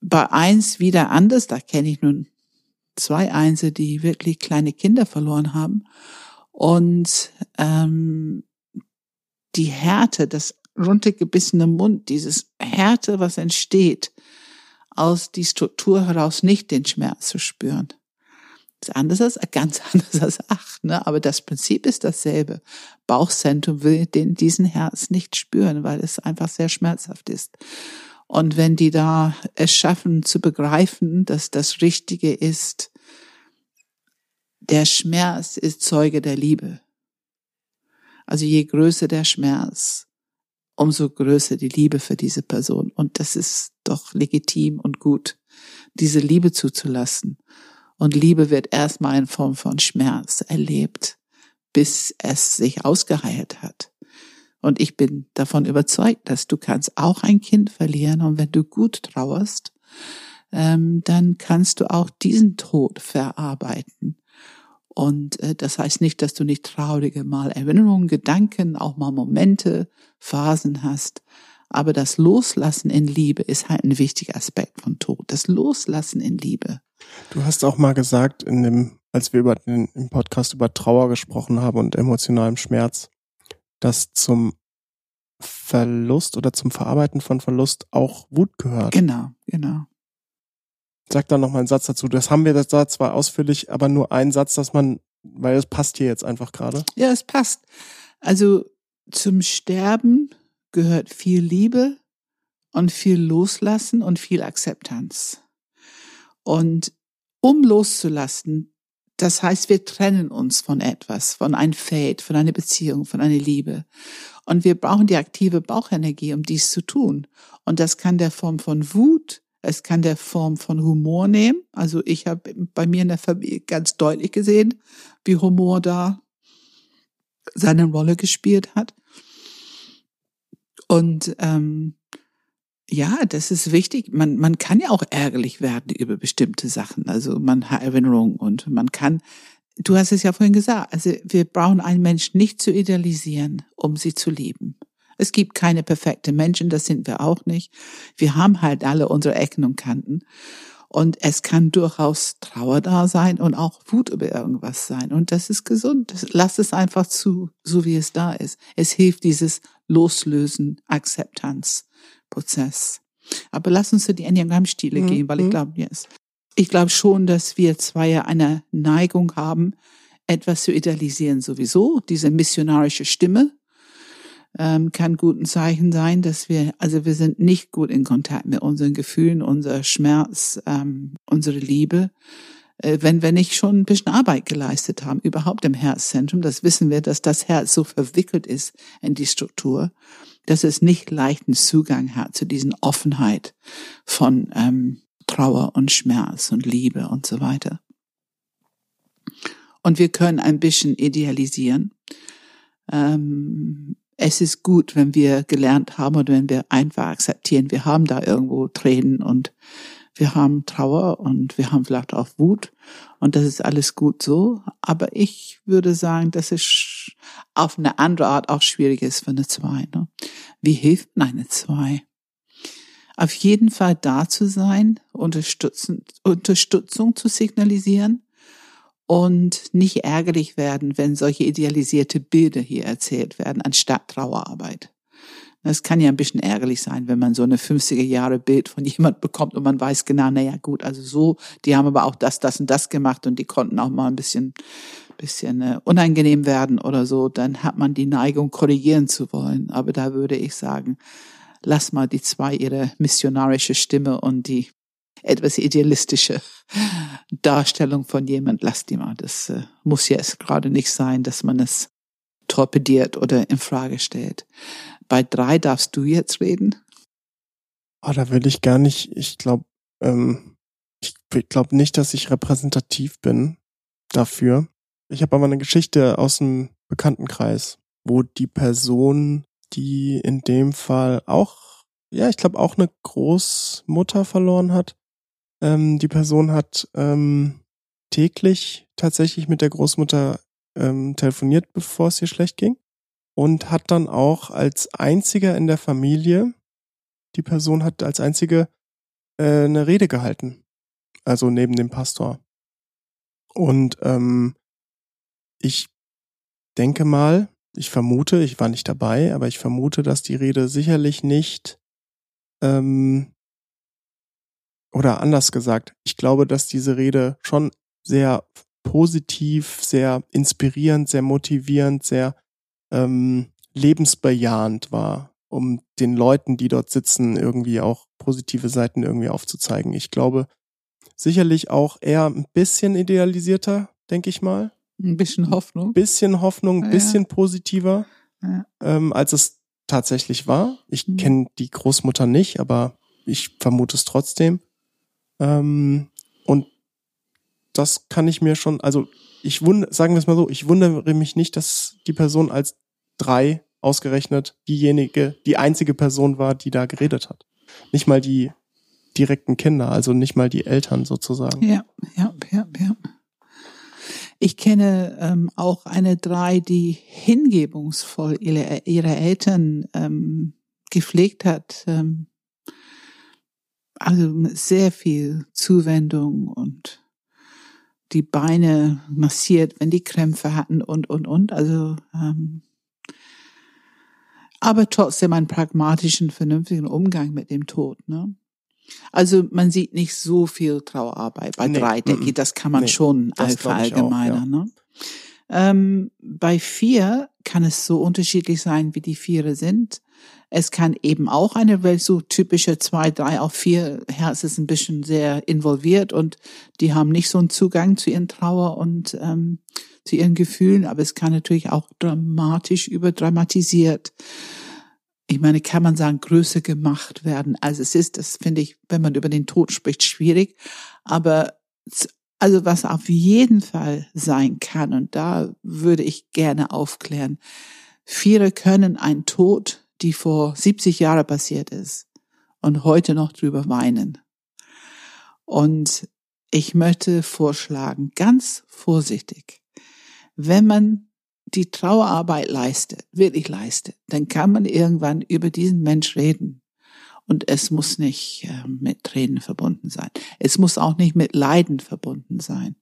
bei eins wieder anders, da kenne ich nun zwei Einse, die wirklich kleine Kinder verloren haben. Und ähm, die Härte, das runtergebissene Mund, dieses Härte, was entsteht, aus die Struktur heraus nicht den Schmerz zu spüren. Ist anders als, ganz *laughs* anders als acht, ne? aber das Prinzip ist dasselbe. Bauchzentrum will den, diesen Herz nicht spüren, weil es einfach sehr schmerzhaft ist. Und wenn die da es schaffen zu begreifen, dass das Richtige ist, der Schmerz ist Zeuge der Liebe. Also je größer der Schmerz, umso größer die Liebe für diese Person. Und das ist doch legitim und gut, diese Liebe zuzulassen. Und Liebe wird erstmal in Form von Schmerz erlebt, bis es sich ausgeheilt hat. Und ich bin davon überzeugt, dass du kannst auch ein Kind verlieren und wenn du gut trauerst, ähm, dann kannst du auch diesen Tod verarbeiten und äh, das heißt nicht, dass du nicht traurige mal Erinnerungen, Gedanken, auch mal Momente, Phasen hast. Aber das Loslassen in Liebe ist halt ein wichtiger Aspekt von Tod. Das Loslassen in Liebe. Du hast auch mal gesagt, in dem, als wir über den, im Podcast über Trauer gesprochen haben und emotionalem Schmerz, dass zum Verlust oder zum Verarbeiten von Verlust auch Wut gehört. Genau, genau. Sag da noch mal einen Satz dazu. Das haben wir da zwar ausführlich, aber nur einen Satz, dass man, weil es passt hier jetzt einfach gerade. Ja, es passt. Also zum Sterben gehört viel Liebe und viel Loslassen und viel Akzeptanz. Und um loszulassen, das heißt, wir trennen uns von etwas, von einem Fate, von einer Beziehung, von einer Liebe. Und wir brauchen die aktive Bauchenergie, um dies zu tun. Und das kann der Form von Wut, es kann der Form von Humor nehmen. Also ich habe bei mir in der Familie ganz deutlich gesehen, wie Humor da seine Rolle gespielt hat. Und ähm, ja, das ist wichtig. Man, man kann ja auch ärgerlich werden über bestimmte Sachen. Also man hat Erinnerungen und man kann, du hast es ja vorhin gesagt, also wir brauchen einen Menschen nicht zu idealisieren, um sie zu lieben. Es gibt keine perfekte Menschen, das sind wir auch nicht. Wir haben halt alle unsere Ecken und Kanten. Und es kann durchaus Trauer da sein und auch Wut über irgendwas sein. Und das ist gesund. Lass es einfach zu, so wie es da ist. Es hilft dieses Loslösen, Akzeptanzprozess. Aber lass uns zu die Enneagramm-Stile mhm. gehen, weil ich glaube, yes. ich glaube schon, dass wir zwei ja eine Neigung haben, etwas zu idealisieren sowieso, diese missionarische Stimme, ähm, kann guten Zeichen sein, dass wir, also wir sind nicht gut in Kontakt mit unseren Gefühlen, unser Schmerz, ähm, unsere Liebe. Äh, wenn wir nicht schon ein bisschen Arbeit geleistet haben, überhaupt im Herzzentrum, das wissen wir, dass das Herz so verwickelt ist in die Struktur, dass es nicht leichten Zugang hat zu diesen Offenheit von ähm, Trauer und Schmerz und Liebe und so weiter. Und wir können ein bisschen idealisieren. Ähm, es ist gut, wenn wir gelernt haben und wenn wir einfach akzeptieren, wir haben da irgendwo Tränen und Wir haben Trauer und wir haben vielleicht auch Wut und das ist alles gut so. Aber ich würde sagen, dass es auf eine andere Art auch schwierig ist für eine Zwei. Ne? Wie hilft eine Zwei? Auf jeden Fall da zu sein, Unterstützung, Unterstützung zu signalisieren und nicht ärgerlich werden, wenn solche idealisierte Bilder hier erzählt werden, anstatt Trauerarbeit. Das kann ja ein bisschen ärgerlich sein, wenn man so eine 50er Jahre Bild von *laughs* jemand bekommt und man weiß genau, naja gut, also so, die haben aber auch das, das und das gemacht und die konnten auch mal ein bisschen, bisschen äh, unangenehm werden oder so, dann hat man die Neigung, korrigieren zu wollen. Aber da würde ich sagen, lass mal die zwei ihre missionarische Stimme und die etwas idealistische Darstellung von jemand, lass die mal. Das äh, muss jetzt gerade nicht sein, dass man es torpediert oder in Frage stellt. Bei drei darfst du jetzt reden. Oh, da will ich gar nicht, ich glaube, ähm, ich glaube nicht, dass ich repräsentativ bin dafür. Ich habe aber eine Geschichte aus dem Bekanntenkreis, wo die Person, die in dem Fall auch, ja, ich glaube auch eine Großmutter verloren hat. Ähm, die Person hat ähm, täglich tatsächlich mit der Großmutter ähm, telefoniert, bevor es ihr schlecht ging und hat dann auch als einziger in der Familie, die Person hat als einzige äh, eine Rede gehalten, also neben dem Pastor. Und ähm, ich denke mal, ich vermute, ich war nicht dabei, aber ich vermute, dass die Rede sicherlich nicht ähm, oder anders gesagt, ich glaube, dass diese Rede schon sehr positiv, sehr inspirierend, sehr motivierend, sehr ähm, lebensbejahend war, um den Leuten, die dort sitzen, irgendwie auch positive Seiten irgendwie aufzuzeigen. Ich glaube, sicherlich auch eher ein bisschen idealisierter, denke ich mal. Ein bisschen Hoffnung. Ein bisschen Hoffnung, ein bisschen ja. positiver, ja. Ähm, als es tatsächlich war. Ich mhm. kenne die Großmutter nicht, aber ich vermute es trotzdem. Ähm, und das kann ich mir schon, also ich wundere, sagen wir es mal so, ich wundere mich nicht, dass die Person als drei ausgerechnet diejenige, die einzige Person war, die da geredet hat. Nicht mal die direkten Kinder, also nicht mal die Eltern sozusagen. Ja, ja, ja, ja. Ich kenne ähm, auch eine drei, die hingebungsvoll ihre, ihre Eltern ähm, gepflegt hat. Ähm, also sehr viel Zuwendung und die Beine massiert, wenn die Krämpfe hatten und, und, und. Also ähm, aber trotzdem einen pragmatischen, vernünftigen Umgang mit dem Tod. Ne? Also man sieht nicht so viel Trauerarbeit bei nee, drei, denke ich, das kann man nee, schon verallgemeinern. Ja. Ne? Ähm, bei vier kann es so unterschiedlich sein, wie die Viere sind. Es kann eben auch eine Welt so typische zwei, drei, auch vier Herz ist ein bisschen sehr involviert und die haben nicht so einen Zugang zu ihren Trauer und ähm, zu ihren Gefühlen, aber es kann natürlich auch dramatisch überdramatisiert. Ich meine, kann man sagen, größer gemacht werden, als es ist. Das finde ich, wenn man über den Tod spricht, schwierig. Aber also was auf jeden Fall sein kann, und da würde ich gerne aufklären, viele können ein Tod, die vor 70 Jahren passiert ist, und heute noch drüber weinen. Und ich möchte vorschlagen, ganz vorsichtig, wenn man die Trauerarbeit leistet, wirklich leistet, dann kann man irgendwann über diesen Mensch reden. Und es muss nicht äh, mit Tränen verbunden sein. Es muss auch nicht mit Leiden verbunden sein.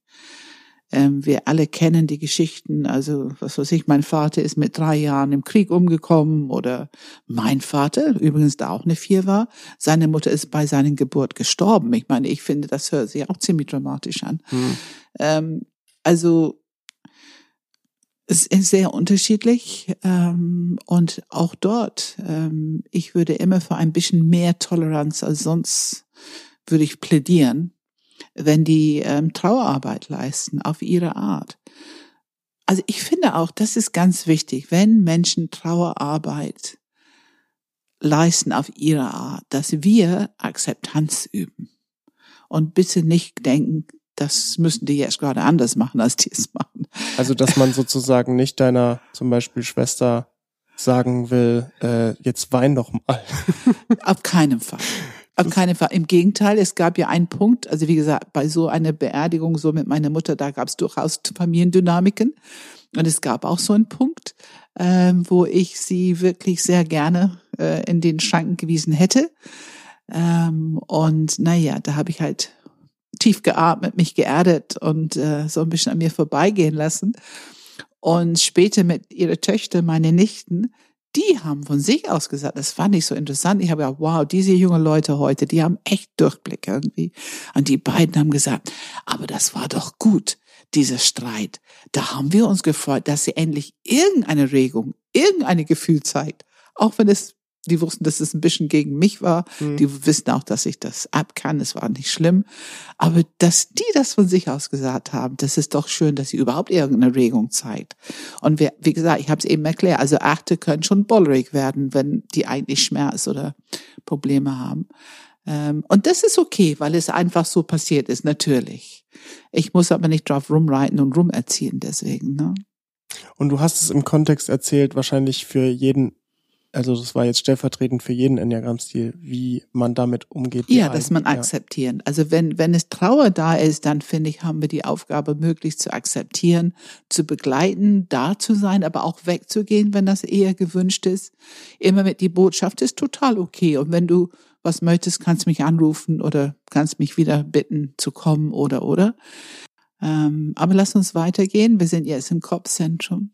Ähm, wir alle kennen die Geschichten, also was weiß ich, mein Vater ist mit drei Jahren im Krieg umgekommen oder mein Vater, übrigens da auch eine Vier war, seine Mutter ist bei seiner Geburt gestorben. Ich meine, ich finde, das hört sich auch ziemlich dramatisch an. Hm. Ähm, also es ist sehr unterschiedlich ähm, und auch dort, ähm, ich würde immer für ein bisschen mehr Toleranz als sonst würde ich plädieren, wenn die ähm, Trauerarbeit leisten auf ihre Art. Also ich finde auch, das ist ganz wichtig, wenn Menschen Trauerarbeit leisten auf ihre Art, dass wir Akzeptanz üben und bitte nicht denken, das müssen die jetzt gerade anders machen, als die es machen. Also, dass man sozusagen nicht deiner zum Beispiel Schwester sagen will, äh, jetzt wein doch mal. Auf keinen Fall. Auf keinen Fall. Im Gegenteil, es gab ja einen Punkt, also wie gesagt, bei so einer Beerdigung, so mit meiner Mutter, da gab es durchaus Familiendynamiken. Und es gab auch so einen Punkt, ähm, wo ich sie wirklich sehr gerne äh, in den Schranken gewiesen hätte. Ähm, und naja, da habe ich halt tief geatmet, mich geerdet und äh, so ein bisschen an mir vorbeigehen lassen. Und später mit ihrer Töchter, meine Nichten, die haben von sich aus gesagt, das fand ich so interessant. Ich habe ja, wow, diese jungen Leute heute, die haben echt Durchblick irgendwie. Und die beiden haben gesagt, aber das war doch gut, dieser Streit. Da haben wir uns gefreut, dass sie endlich irgendeine Regung, irgendeine Gefühl zeigt. Auch wenn es die wussten, dass es ein bisschen gegen mich war. Mhm. Die wissen auch, dass ich das ab kann. Es war nicht schlimm. Aber dass die das von sich aus gesagt haben, das ist doch schön, dass sie überhaupt irgendeine Regung zeigt. Und wie, wie gesagt, ich habe es eben erklärt, also Achte können schon bollerig werden, wenn die eigentlich Schmerz oder Probleme haben. Ähm, und das ist okay, weil es einfach so passiert ist, natürlich. Ich muss aber nicht drauf rumreiten und rumerziehen deswegen. Ne? Und du hast es im Kontext erzählt, wahrscheinlich für jeden also das war jetzt stellvertretend für jeden Enneagramm-Stil, wie man damit umgeht. Ja, dass man akzeptieren. Ja. Also wenn, wenn es Trauer da ist, dann finde ich, haben wir die Aufgabe, möglichst zu akzeptieren, zu begleiten, da zu sein, aber auch wegzugehen, wenn das eher gewünscht ist. Immer mit die Botschaft ist total okay. Und wenn du was möchtest, kannst mich anrufen oder kannst mich wieder bitten zu kommen oder oder. Ähm, aber lass uns weitergehen. Wir sind jetzt im Kopfzentrum.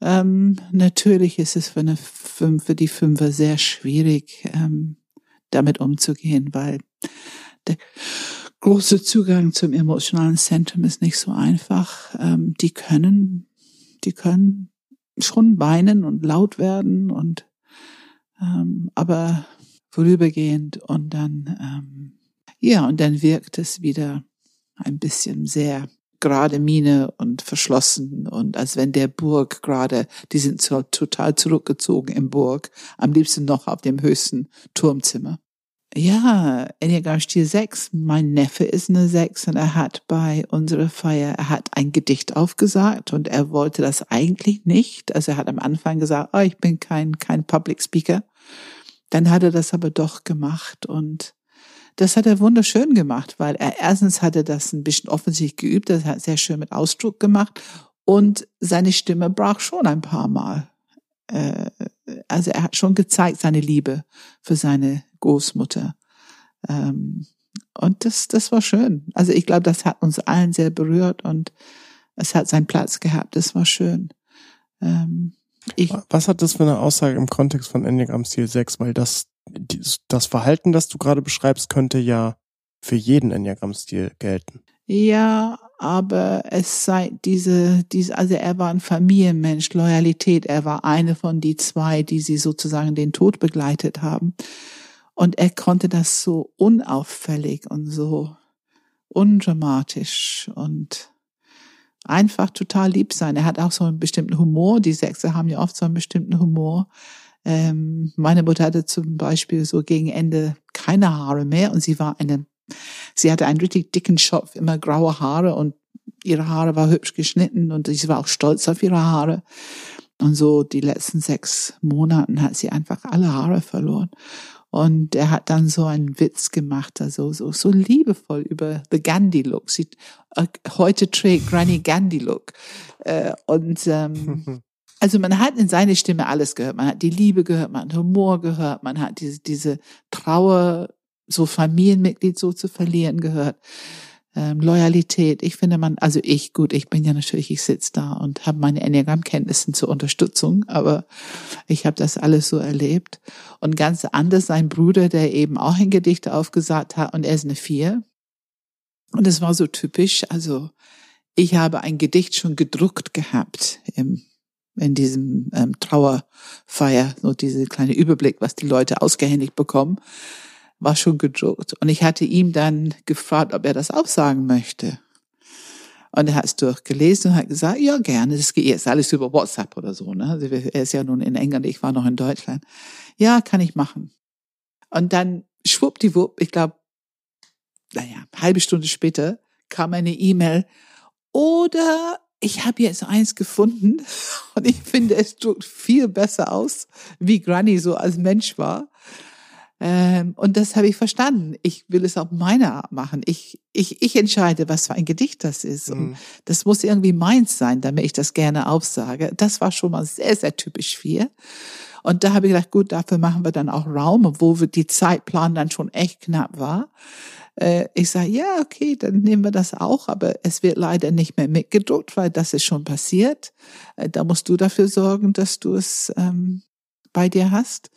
Ähm, natürlich ist es für, eine Fünf, für die Fünfer sehr schwierig, ähm, damit umzugehen, weil der große Zugang zum emotionalen Zentrum ist nicht so einfach. Ähm, die können, die können schon weinen und laut werden und ähm, aber vorübergehend und dann ähm, ja und dann wirkt es wieder ein bisschen sehr gerade Miene und verschlossen und als wenn der Burg gerade, die sind so total zurückgezogen im Burg, am liebsten noch auf dem höchsten Turmzimmer. Ja, Enneagram Stil 6, mein Neffe ist eine 6 und er hat bei unserer Feier, er hat ein Gedicht aufgesagt und er wollte das eigentlich nicht. Also er hat am Anfang gesagt, oh, ich bin kein, kein Public Speaker. Dann hat er das aber doch gemacht und das hat er wunderschön gemacht, weil er erstens hatte das ein bisschen offensichtlich geübt, das hat sehr schön mit Ausdruck gemacht und seine Stimme brach schon ein paar Mal. Äh, also er hat schon gezeigt seine Liebe für seine Großmutter. Ähm, und das, das war schön. Also ich glaube, das hat uns allen sehr berührt und es hat seinen Platz gehabt. Das war schön. Ähm, ich, Was hat das für eine Aussage im Kontext von Enneagram Stil 6? Weil das das Verhalten, das du gerade beschreibst, könnte ja für jeden Enneagramm-Stil gelten. Ja, aber es sei diese, diese, also er war ein Familienmensch, Loyalität, er war eine von die zwei, die sie sozusagen den Tod begleitet haben. Und er konnte das so unauffällig und so undramatisch und einfach total lieb sein. Er hat auch so einen bestimmten Humor. Die Sechse haben ja oft so einen bestimmten Humor. Ähm, meine Mutter hatte zum Beispiel so gegen Ende keine Haare mehr und sie war eine, sie hatte einen richtig dicken Schopf, immer graue Haare und ihre Haare war hübsch geschnitten und sie war auch stolz auf ihre Haare. Und so die letzten sechs Monaten hat sie einfach alle Haare verloren. Und er hat dann so einen Witz gemacht, also so, so liebevoll über the Gandhi Look. Sie, äh, heute trägt Granny Gandhi Look. Äh, und ähm, *laughs* Also man hat in seine Stimme alles gehört. Man hat die Liebe gehört, man hat Humor gehört, man hat diese, diese Trauer, so Familienmitglied so zu verlieren gehört. Ähm, Loyalität. Ich finde man, also ich, gut, ich bin ja natürlich, ich sitze da und habe meine Enneagramm-Kenntnisse zur Unterstützung, aber ich habe das alles so erlebt. Und ganz anders sein Bruder, der eben auch ein Gedicht aufgesagt hat und er ist eine Vier. Und es war so typisch, also ich habe ein Gedicht schon gedruckt gehabt im in diesem ähm, Trauerfeier, so diese kleine Überblick, was die Leute ausgehändigt bekommen, war schon gedruckt. Und ich hatte ihm dann gefragt, ob er das auch sagen möchte. Und er hat es durchgelesen und hat gesagt, ja, gerne. Das geht jetzt alles über WhatsApp oder so. Ne? Also er ist ja nun in England, ich war noch in Deutschland. Ja, kann ich machen. Und dann schwuppdiwupp, ich glaube, naja, halbe Stunde später kam eine E-Mail. Oder ich habe jetzt eins gefunden *laughs* und ich finde, es drückt viel besser aus, wie Granny so als Mensch war. Ähm, und das habe ich verstanden. Ich will es auf meine Art machen. Ich, ich, ich entscheide, was für ein Gedicht das ist. Und Mhm. das muss irgendwie meins sein, damit ich das gerne aufsage. Das war schon mal sehr, sehr typisch für. Und da habe ich gedacht, gut, dafür machen wir dann auch Raum, obwohl wir die Zeitplan dann schon echt knapp war. Äh, Ich sage, ja, okay, dann nehmen wir das auch, aber es wird leider nicht mehr mitgedruckt, weil das ist schon passiert. Äh, Da musst du dafür sorgen, dass du es ähm, bei dir hast.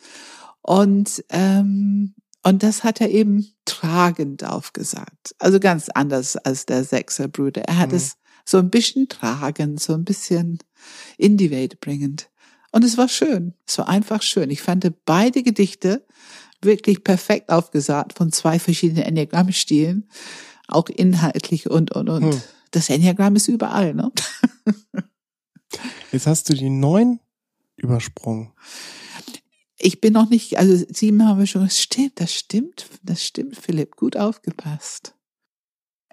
Und, ähm, und das hat er eben tragend aufgesagt. Also ganz anders als der Sechserbruder. Er hat Mhm. es so ein bisschen tragend, so ein bisschen in die Welt bringend. Und es war schön. Es war einfach schön. Ich fand beide Gedichte wirklich perfekt aufgesagt von zwei verschiedenen Enneagrammstilen. Auch inhaltlich und, und, und. Hm. Das Enneagramm ist überall, ne? Jetzt hast du die neun übersprungen. Ich bin noch nicht, also sieben haben wir schon, das stimmt, das stimmt, das stimmt, Philipp, gut aufgepasst.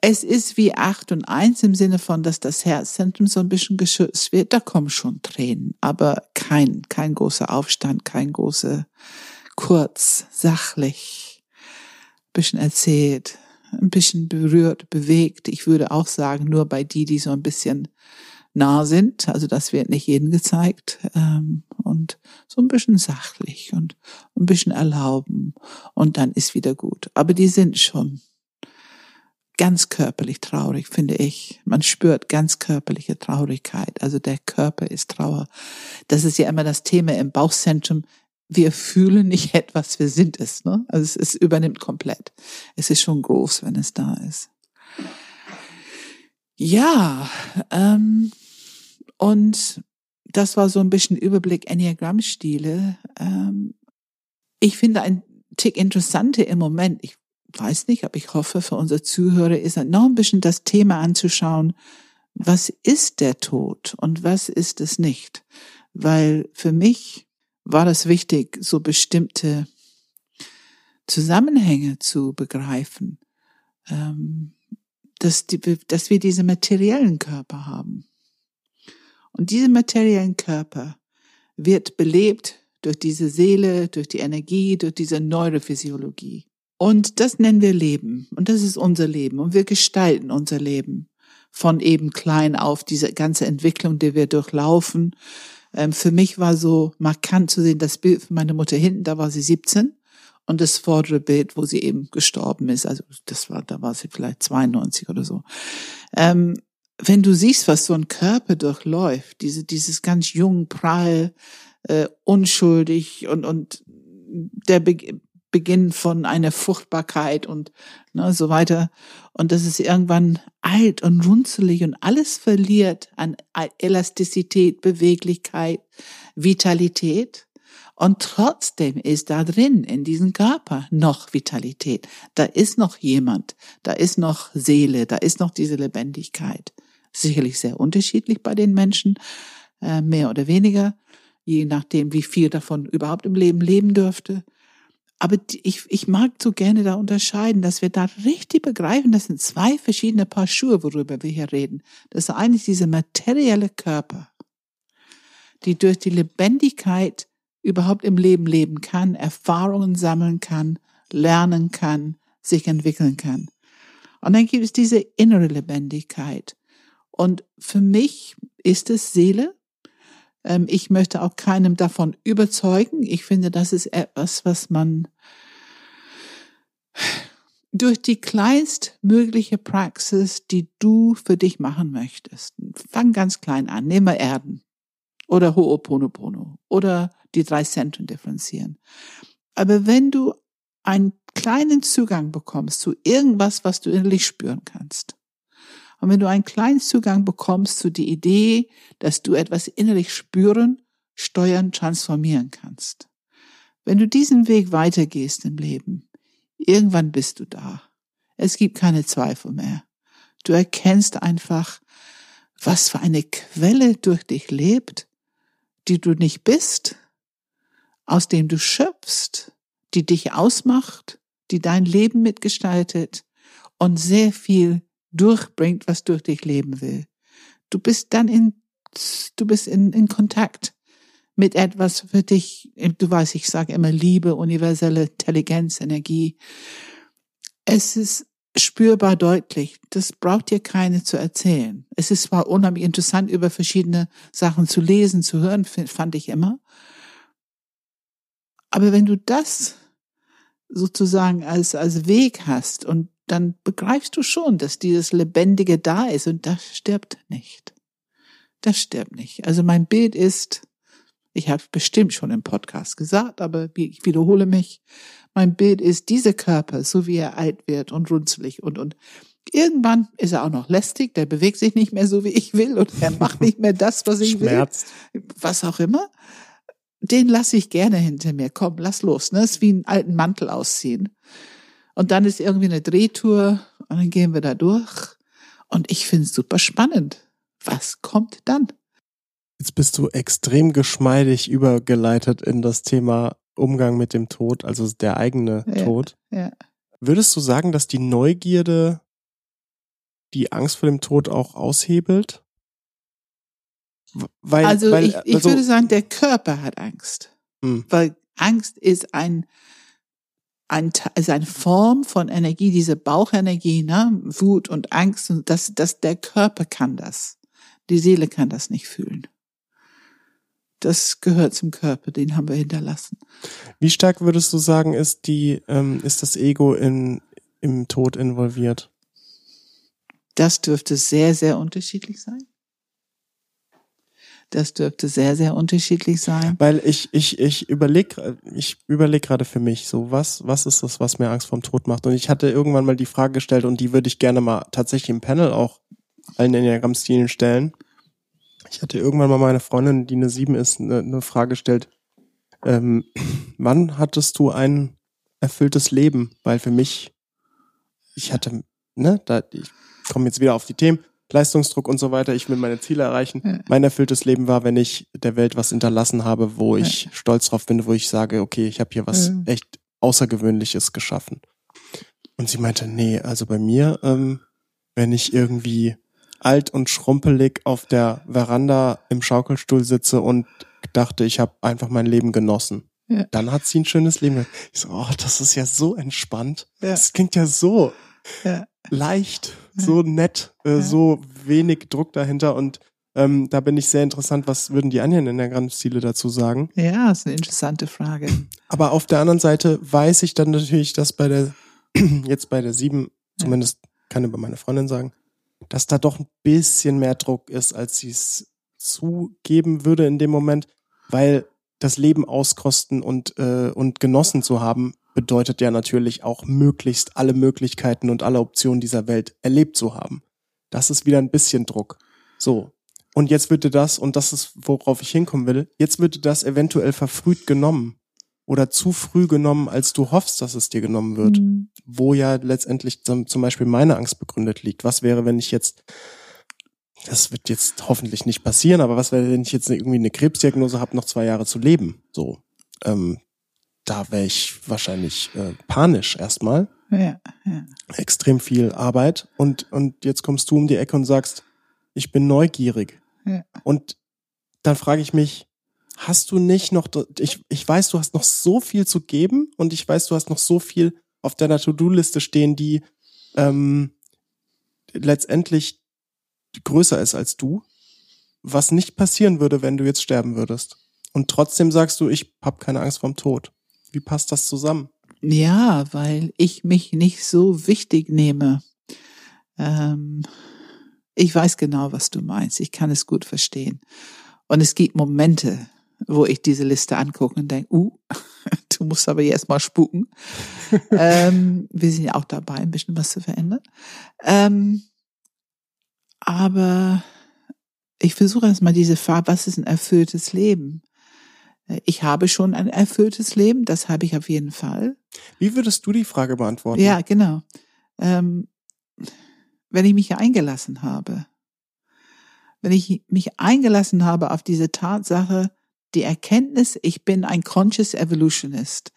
Es ist wie acht und eins im Sinne von, dass das Herzzentrum so ein bisschen geschützt wird. Da kommen schon Tränen, aber kein, kein großer Aufstand, kein großer, kurz, sachlich, bisschen erzählt, ein bisschen berührt, bewegt. Ich würde auch sagen, nur bei die, die so ein bisschen nah sind. Also das wird nicht jedem gezeigt. Ähm, und so ein bisschen sachlich und ein bisschen erlauben. Und dann ist wieder gut. Aber die sind schon ganz körperlich traurig, finde ich. Man spürt ganz körperliche Traurigkeit. Also der Körper ist Trauer. Das ist ja immer das Thema im Bauchzentrum. Wir fühlen nicht *laughs* etwas, wir sind es. Ne? Also es, es übernimmt komplett. Es ist schon groß, wenn es da ist. Ja, ähm, und das war so ein bisschen Überblick Enneagramm-Stile. Ähm, ich finde ein Tick interessanter im Moment, ich weiß nicht, aber ich hoffe für unsere Zuhörer, ist noch ein bisschen das Thema anzuschauen, was ist der Tod und was ist es nicht? Weil für mich war es wichtig, so bestimmte Zusammenhänge zu begreifen, ähm, dass, die, dass wir diese materiellen Körper haben. Und diese materiellen Körper wird belebt durch diese Seele, durch die Energie, durch diese Neurophysiologie. Und das nennen wir Leben. Und das ist unser Leben. Und wir gestalten unser Leben von eben klein auf, diese ganze Entwicklung, die wir durchlaufen. Ähm, für mich war so markant zu sehen, das Bild von meiner Mutter hinten, da war sie 17. Und das vordere Bild, wo sie eben gestorben ist, also das war, da war sie vielleicht 92 oder so. Ähm, wenn du siehst, was so ein Körper durchläuft, diese, dieses ganz jung, prall, äh, unschuldig und, und der Be Beginn von einer Fruchtbarkeit und ne, so weiter. Und das ist irgendwann alt und runzelig und alles verliert an Elastizität, Beweglichkeit, Vitalität. Und trotzdem ist da drin, in diesem Körper, noch Vitalität. Da ist noch jemand, da ist noch Seele, da ist noch diese Lebendigkeit. Sicherlich sehr unterschiedlich bei den Menschen, äh, mehr oder weniger, je nachdem, wie viel davon überhaupt im Leben leben dürfte. Aber ich, ich mag so gerne da unterscheiden, dass wir da richtig begreifen, das sind zwei verschiedene Paar Schuhe, worüber wir hier reden. Das eine ist diese materielle Körper, die durch die Lebendigkeit überhaupt im Leben leben kann, Erfahrungen sammeln kann, lernen kann, sich entwickeln kann. Und dann gibt es diese innere Lebendigkeit. Und für mich ist es Seele. Ähm, ich möchte auch keinem davon überzeugen. Ich finde, das ist etwas, was man durch die kleinstmögliche Praxis, die du für dich machen möchtest. Fang ganz klein an. Mal Erden oder Ho'oponopono oder die drei Zentren differenzieren. Aber wenn du einen kleinen Zugang bekommst zu irgendwas, was du innerlich spüren kannst, und wenn du einen kleinen Zugang bekommst zu die Idee, dass du etwas innerlich spüren, steuern, transformieren kannst, wenn du diesen Weg weitergehst im Leben, irgendwann bist du da. Es gibt keine Zweifel mehr. Du erkennst einfach, was für eine Quelle durch dich lebt, die du nicht bist, aus dem du schöpfst, die dich ausmacht, die dein Leben mitgestaltet und sehr viel durchbringt, was durch dich leben will. Du bist dann in, du bist in, in Kontakt mit etwas für dich, du weißt, ich sage immer Liebe, universelle Intelligenz, Energie. Es ist spürbar deutlich. Das braucht dir keine zu erzählen. Es ist zwar unheimlich interessant, über verschiedene Sachen zu lesen, zu hören, fand ich immer. Aber wenn du das sozusagen als, als Weg hast und dann begreifst du schon, dass dieses Lebendige da ist und das stirbt nicht. Das stirbt nicht. Also mein Bild ist, ich habe bestimmt schon im Podcast gesagt, aber ich wiederhole mich. Mein Bild ist dieser Körper, so wie er alt wird und runzelig und, und irgendwann ist er auch noch lästig, der bewegt sich nicht mehr so, wie ich will und er macht *laughs* nicht mehr das, was ich Schmerzt. will. Was auch immer den lasse ich gerne hinter mir. Komm, lass los. Ne? Das ist wie einen alten Mantel ausziehen. Und dann ist irgendwie eine Drehtour und dann gehen wir da durch. Und ich finde es super spannend. Was kommt dann? Jetzt bist du extrem geschmeidig übergeleitet in das Thema Umgang mit dem Tod, also der eigene ja, Tod. Ja. Würdest du sagen, dass die Neugierde die Angst vor dem Tod auch aushebelt? Weil, also weil, ich, ich also, würde sagen, der Körper hat Angst. Hm. Weil Angst ist ein, ein, ist eine Form von Energie, diese Bauchenergie, ne? Wut und Angst und das, das, der Körper kann das. Die Seele kann das nicht fühlen. Das gehört zum Körper, den haben wir hinterlassen. Wie stark würdest du sagen, ist die, ähm, ist das Ego in, im Tod involviert? Das dürfte sehr, sehr unterschiedlich sein. Das dürfte sehr, sehr unterschiedlich sein. Weil ich, ich, ich überlege, ich überlege gerade für mich so, was, was ist das, was mir Angst vorm Tod macht? Und ich hatte irgendwann mal die Frage gestellt und die würde ich gerne mal tatsächlich im Panel auch allen Enneagramm-Stilen stellen. Ich hatte irgendwann mal meine Freundin, die eine sieben ist, eine, eine Frage gestellt. Ähm, *clears throat* wann hattest du ein erfülltes Leben? Weil für mich, ich hatte, ne, da, ich komme jetzt wieder auf die Themen. Leistungsdruck und so weiter, ich will meine Ziele erreichen. Ja. Mein erfülltes Leben war, wenn ich der Welt was hinterlassen habe, wo ja. ich stolz drauf bin, wo ich sage, okay, ich habe hier was ja. echt Außergewöhnliches geschaffen. Und sie meinte, nee, also bei mir, ähm, wenn ich irgendwie alt und schrumpelig auf der Veranda im Schaukelstuhl sitze und dachte, ich habe einfach mein Leben genossen. Ja. Dann hat sie ein schönes Leben. Ich so, oh, das ist ja so entspannt. Ja. Das klingt ja so ja. Leicht so nett, äh, ja. so wenig Druck dahinter und ähm, da bin ich sehr interessant, was würden die anderen in der Grandstile dazu sagen? Ja, ist eine interessante Frage. Aber auf der anderen Seite weiß ich dann natürlich, dass bei der, *clears throat* jetzt bei der sieben, zumindest kann über meine Freundin sagen, dass da doch ein bisschen mehr Druck ist, als sie es zugeben würde in dem Moment, weil das Leben auskosten und, äh, und genossen zu haben, bedeutet ja natürlich auch möglichst alle Möglichkeiten und alle Optionen dieser Welt erlebt zu haben. Das ist wieder ein bisschen Druck. So. Und jetzt würde das, und das ist, worauf ich hinkommen will, jetzt würde das eventuell verfrüht genommen oder zu früh genommen, als du hoffst, dass es dir genommen wird. Mhm. Wo ja letztendlich zum, zum Beispiel meine Angst begründet liegt. Was wäre, wenn ich jetzt das wird jetzt hoffentlich nicht passieren, aber was wäre, wenn ich jetzt irgendwie eine Krebsdiagnose habe, noch zwei Jahre zu leben? So, ähm, da wäre ich wahrscheinlich äh, panisch erstmal. Ja, ja. Extrem viel Arbeit und und jetzt kommst du um die Ecke und sagst, ich bin neugierig. Ja. Und dann frage ich mich, hast du nicht noch ich ich weiß, du hast noch so viel zu geben und ich weiß, du hast noch so viel auf deiner To-Do-Liste stehen, die ähm, letztendlich größer ist als du, was nicht passieren würde, wenn du jetzt sterben würdest. Und trotzdem sagst du, ich habe keine Angst vorm Tod. Wie passt das zusammen? Ja, weil ich mich nicht so wichtig nehme. Ähm, ich weiß genau, was du meinst. Ich kann es gut verstehen. Und es gibt Momente, wo ich diese Liste angucke und denke, uh, *laughs* du musst aber jetzt mal spuken. *laughs* ähm, wir sind ja auch dabei, ein bisschen was zu verändern. Ähm, aber ich versuche erstmal diese Frage, was ist ein erfülltes Leben? Ich habe schon ein erfülltes Leben, das habe ich auf jeden Fall. Wie würdest du die Frage beantworten? Ja, genau. Ähm, wenn ich mich eingelassen habe, wenn ich mich eingelassen habe auf diese Tatsache, die Erkenntnis, ich bin ein Conscious Evolutionist.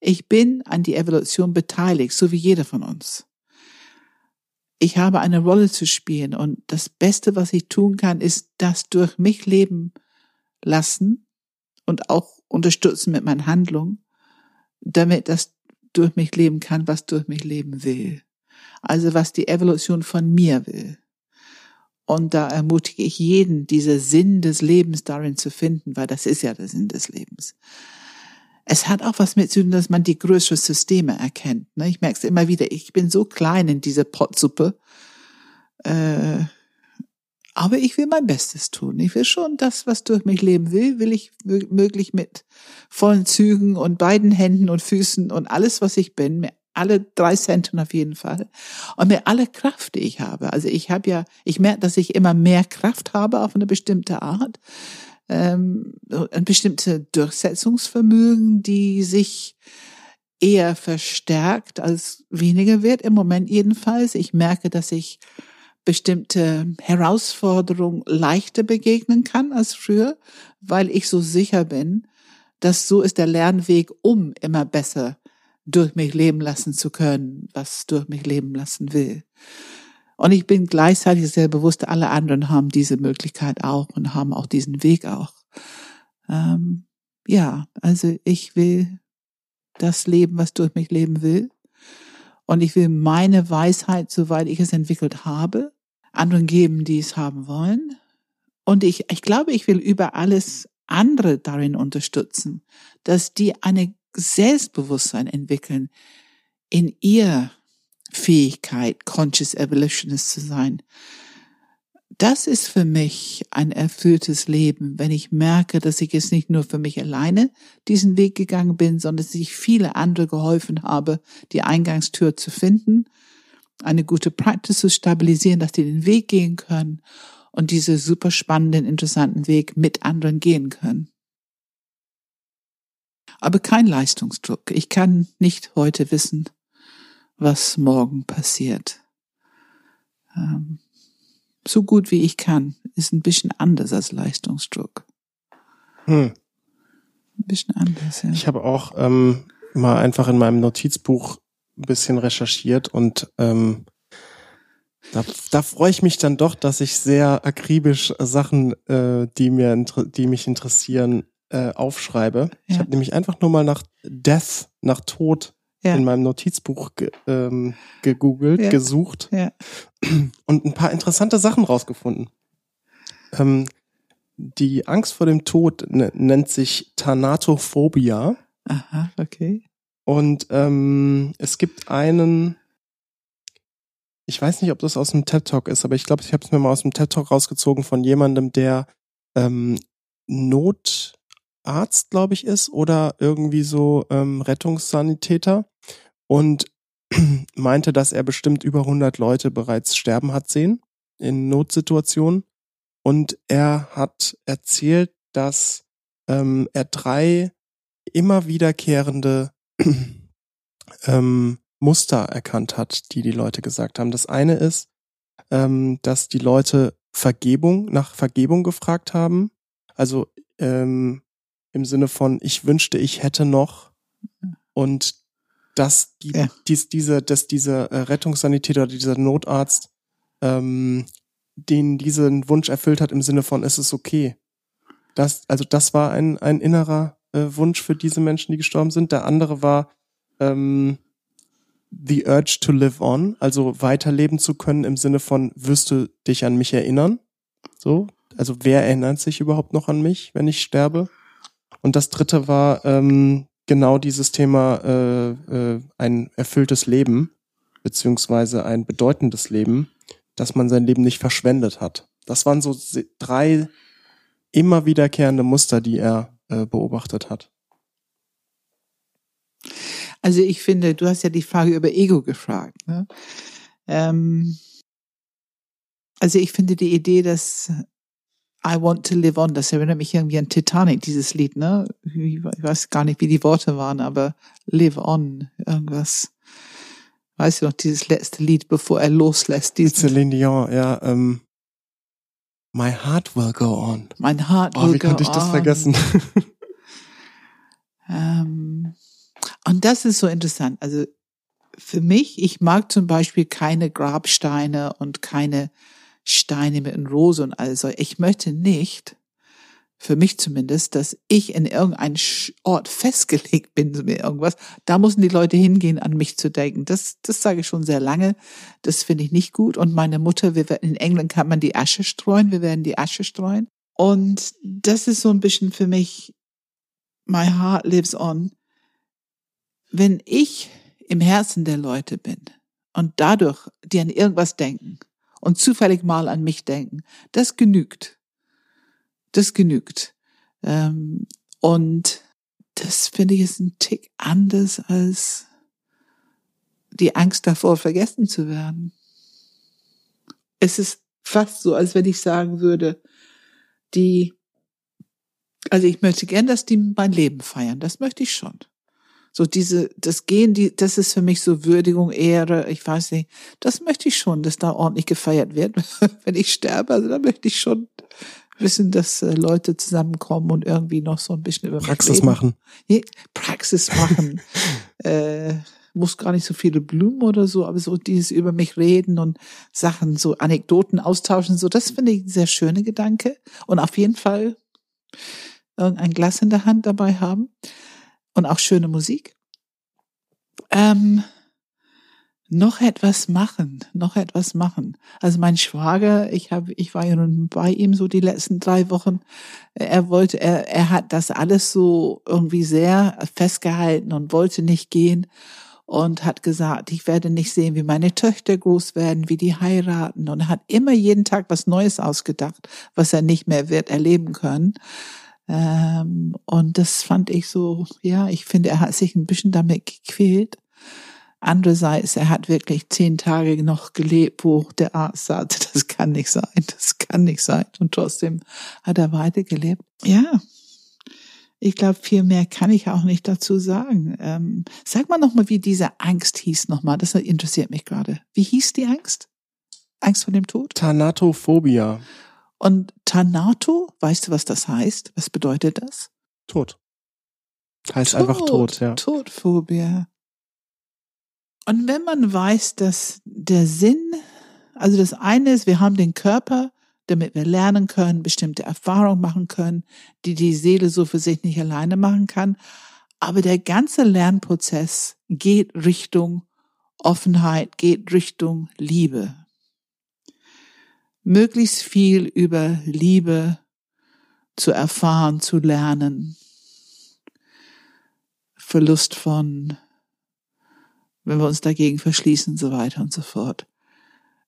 Ich bin an die Evolution beteiligt, so wie jeder von uns. Ich habe eine Rolle zu spielen und das Beste, was ich tun kann, ist das durch mich leben lassen und auch unterstützen mit meinen Handlungen, damit das durch mich leben kann, was durch mich leben will. Also was die Evolution von mir will. Und da ermutige ich jeden, diese Sinn des Lebens darin zu finden, weil das ist ja der Sinn des Lebens. Es hat auch was mit zu tun, dass man die größeren Systeme erkennt. Ne? Ich merke es immer wieder, ich bin so klein in dieser Potsuppe. Äh, aber ich will mein Bestes tun. Ich will schon das, was durch mich leben will, will ich möglich mit vollen Zügen und beiden Händen und Füßen und alles, was ich bin, mir alle drei Zentren auf jeden Fall und mir alle Kraft, die ich habe. Also ich habe ja, ich merke, dass ich immer mehr Kraft habe auf eine bestimmte Art, ähm, ein bestimmte Durchsetzungsvermögen, die sich eher verstärkt als weniger wird im Moment jedenfalls. Ich merke, dass ich bestimmte Herausforderungen leichter begegnen kann als früher, weil ich so sicher bin, dass so ist der Lernweg, um immer besser durch mich leben lassen zu können, was durch mich leben lassen will. Und ich bin gleichzeitig sehr bewusst, alle anderen haben diese Möglichkeit auch und haben auch diesen Weg auch. Ähm, ja, also ich will das leben, was durch mich leben will. Und ich will meine Weisheit, soweit ich es entwickelt habe, anderen geben, die es haben wollen. Und ich, ich glaube, ich will über alles andere darin unterstützen, dass die eine Selbstbewusstsein entwickeln in ihr Fähigkeit, Conscious Evolutionist zu sein. Das ist für mich ein erfülltes Leben, wenn ich merke, dass ich jetzt nicht nur für mich alleine diesen Weg gegangen bin, sondern dass ich viele andere geholfen habe, die Eingangstür zu finden eine gute Practice zu stabilisieren, dass die den Weg gehen können und diese super spannenden, interessanten Weg mit anderen gehen können. Aber kein Leistungsdruck. Ich kann nicht heute wissen, was morgen passiert. Ähm, so gut wie ich kann, ist ein bisschen anders als Leistungsdruck. Hm. Ein bisschen anders, ja. Ich habe auch ähm, mal einfach in meinem Notizbuch ein bisschen recherchiert und ähm, da, da freue ich mich dann doch, dass ich sehr akribisch Sachen, äh, die mir, die mich interessieren, äh, aufschreibe. Ja. Ich habe nämlich einfach nur mal nach Death, nach Tod ja. in meinem Notizbuch ge, ähm, gegoogelt, ja. gesucht und ein paar interessante Sachen rausgefunden. Ähm, die Angst vor dem Tod nennt sich Thanatophobia. Aha, okay. Und ähm, es gibt einen, ich weiß nicht, ob das aus dem TED Talk ist, aber ich glaube, ich habe es mir mal aus dem TED Talk rausgezogen von jemandem, der ähm, Notarzt, glaube ich, ist oder irgendwie so ähm, Rettungssanitäter und *clears throat* meinte, dass er bestimmt über 100 Leute bereits sterben hat sehen in Notsituationen. Und er hat erzählt, dass ähm, er drei immer wiederkehrende *clears throat* ähm, Muster erkannt hat, die die Leute gesagt haben. Das eine ist, ähm, dass die Leute Vergebung nach Vergebung gefragt haben. Also ähm, im Sinne von ich wünschte, ich hätte noch und dass die, ja. dies, diese, dass dieser äh, Rettungssanitäter oder dieser Notarzt ähm, den diesen Wunsch erfüllt hat im Sinne von es ist okay. Das, also das war ein, ein innerer äh, Wunsch für diese Menschen, die gestorben sind. Der andere war ähm, the urge to live on, also weiterleben zu können im Sinne von, wirst du dich an mich erinnern? So, also wer erinnert sich überhaupt noch an mich, wenn ich sterbe? Und das dritte war ähm, genau dieses Thema äh, äh, ein erfülltes Leben, beziehungsweise ein bedeutendes Leben, dass man sein Leben nicht verschwendet hat. Das waren so drei immer wiederkehrende Muster, die er äh, beobachtet hat. Also ich finde, du hast ja die Frage über Ego gefragt. Ne? Ähm, also ich finde die Idee, dass I want to live on, das erinnert mich irgendwie an Titanic, dieses Lied, ne? Ich weiß gar nicht, wie die Worte waren, aber live on, irgendwas. Weißt du noch, dieses letzte Lied, bevor er loslässt? Celine Dion, ja, ähm, My heart will go on. Mein heart oh, will go on. Wie konnte ich das vergessen? *laughs* ähm, und das ist so interessant. Also für mich, ich mag zum Beispiel keine Grabsteine und keine Steine mit einer Rose und also. Ich möchte nicht, für mich zumindest, dass ich in irgendeinen Ort festgelegt bin, mir irgendwas. Da müssen die Leute hingehen, an mich zu denken. Das, das sage ich schon sehr lange. Das finde ich nicht gut. Und meine Mutter, wir werden, in England kann man die Asche streuen. Wir werden die Asche streuen. Und das ist so ein bisschen für mich, my heart lives on. Wenn ich im Herzen der Leute bin und dadurch die an irgendwas denken und zufällig mal an mich denken, das genügt. Das genügt. Ähm, und das finde ich ist ein Tick anders als die Angst davor, vergessen zu werden. Es ist fast so, als wenn ich sagen würde, die, also ich möchte gern, dass die mein Leben feiern. Das möchte ich schon. So diese, das Gehen, die, das ist für mich so Würdigung, Ehre, ich weiß nicht. Das möchte ich schon, dass da ordentlich gefeiert wird, *laughs* wenn ich sterbe. Also da möchte ich schon wissen, dass äh, Leute zusammenkommen und irgendwie noch so ein bisschen über Praxis machen. Nee, Praxis machen. *laughs* äh, muss gar nicht so viele Blumen oder so, aber so dieses über mich reden und Sachen, so Anekdoten austauschen, so, das finde ich ein sehr schöner Gedanke. Und auf jeden Fall irgendein Glas in der Hand dabei haben und auch schöne Musik. Ähm, noch etwas machen, noch etwas machen. Also mein Schwager, ich habe, ich war ja nun bei ihm so die letzten drei Wochen. Er wollte, er, er hat das alles so irgendwie sehr festgehalten und wollte nicht gehen und hat gesagt, ich werde nicht sehen, wie meine Töchter groß werden, wie die heiraten und hat immer jeden Tag was Neues ausgedacht, was er nicht mehr wird erleben können. Ähm, und das fand ich so, ja, ich finde, er hat sich ein bisschen damit gequält. Andererseits, er hat wirklich zehn Tage noch gelebt, wo der Arzt sagte, das kann nicht sein, das kann nicht sein. Und trotzdem hat er weitergelebt. Ja, ich glaube, viel mehr kann ich auch nicht dazu sagen. Ähm, sag mal nochmal, wie diese Angst hieß nochmal. Das interessiert mich gerade. Wie hieß die Angst? Angst vor dem Tod? Thanatophobia. Und Thanato, weißt du, was das heißt? Was bedeutet das? Tod. Heißt Tod, einfach Tod, ja. Todphobia. Und wenn man weiß, dass der Sinn, also das eine ist, wir haben den Körper, damit wir lernen können, bestimmte Erfahrungen machen können, die die Seele so für sich nicht alleine machen kann. Aber der ganze Lernprozess geht Richtung Offenheit, geht Richtung Liebe. Möglichst viel über Liebe zu erfahren, zu lernen. Verlust von, wenn wir uns dagegen verschließen, so weiter und so fort.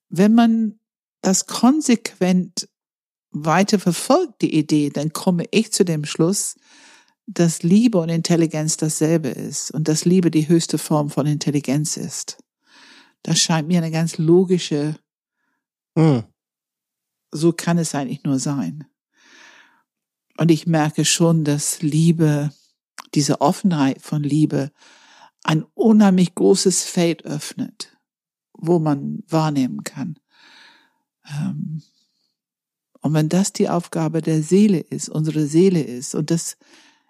Wenn man das konsequent weiter verfolgt, die Idee, dann komme ich zu dem Schluss, dass Liebe und Intelligenz dasselbe ist und dass Liebe die höchste Form von Intelligenz ist. Das scheint mir eine ganz logische, mhm. so kann es eigentlich nur sein. Und ich merke schon, dass Liebe, diese Offenheit von Liebe, ein unheimlich großes Feld öffnet, wo man wahrnehmen kann. Ähm, und wenn das die Aufgabe der Seele ist, unsere Seele ist, und dass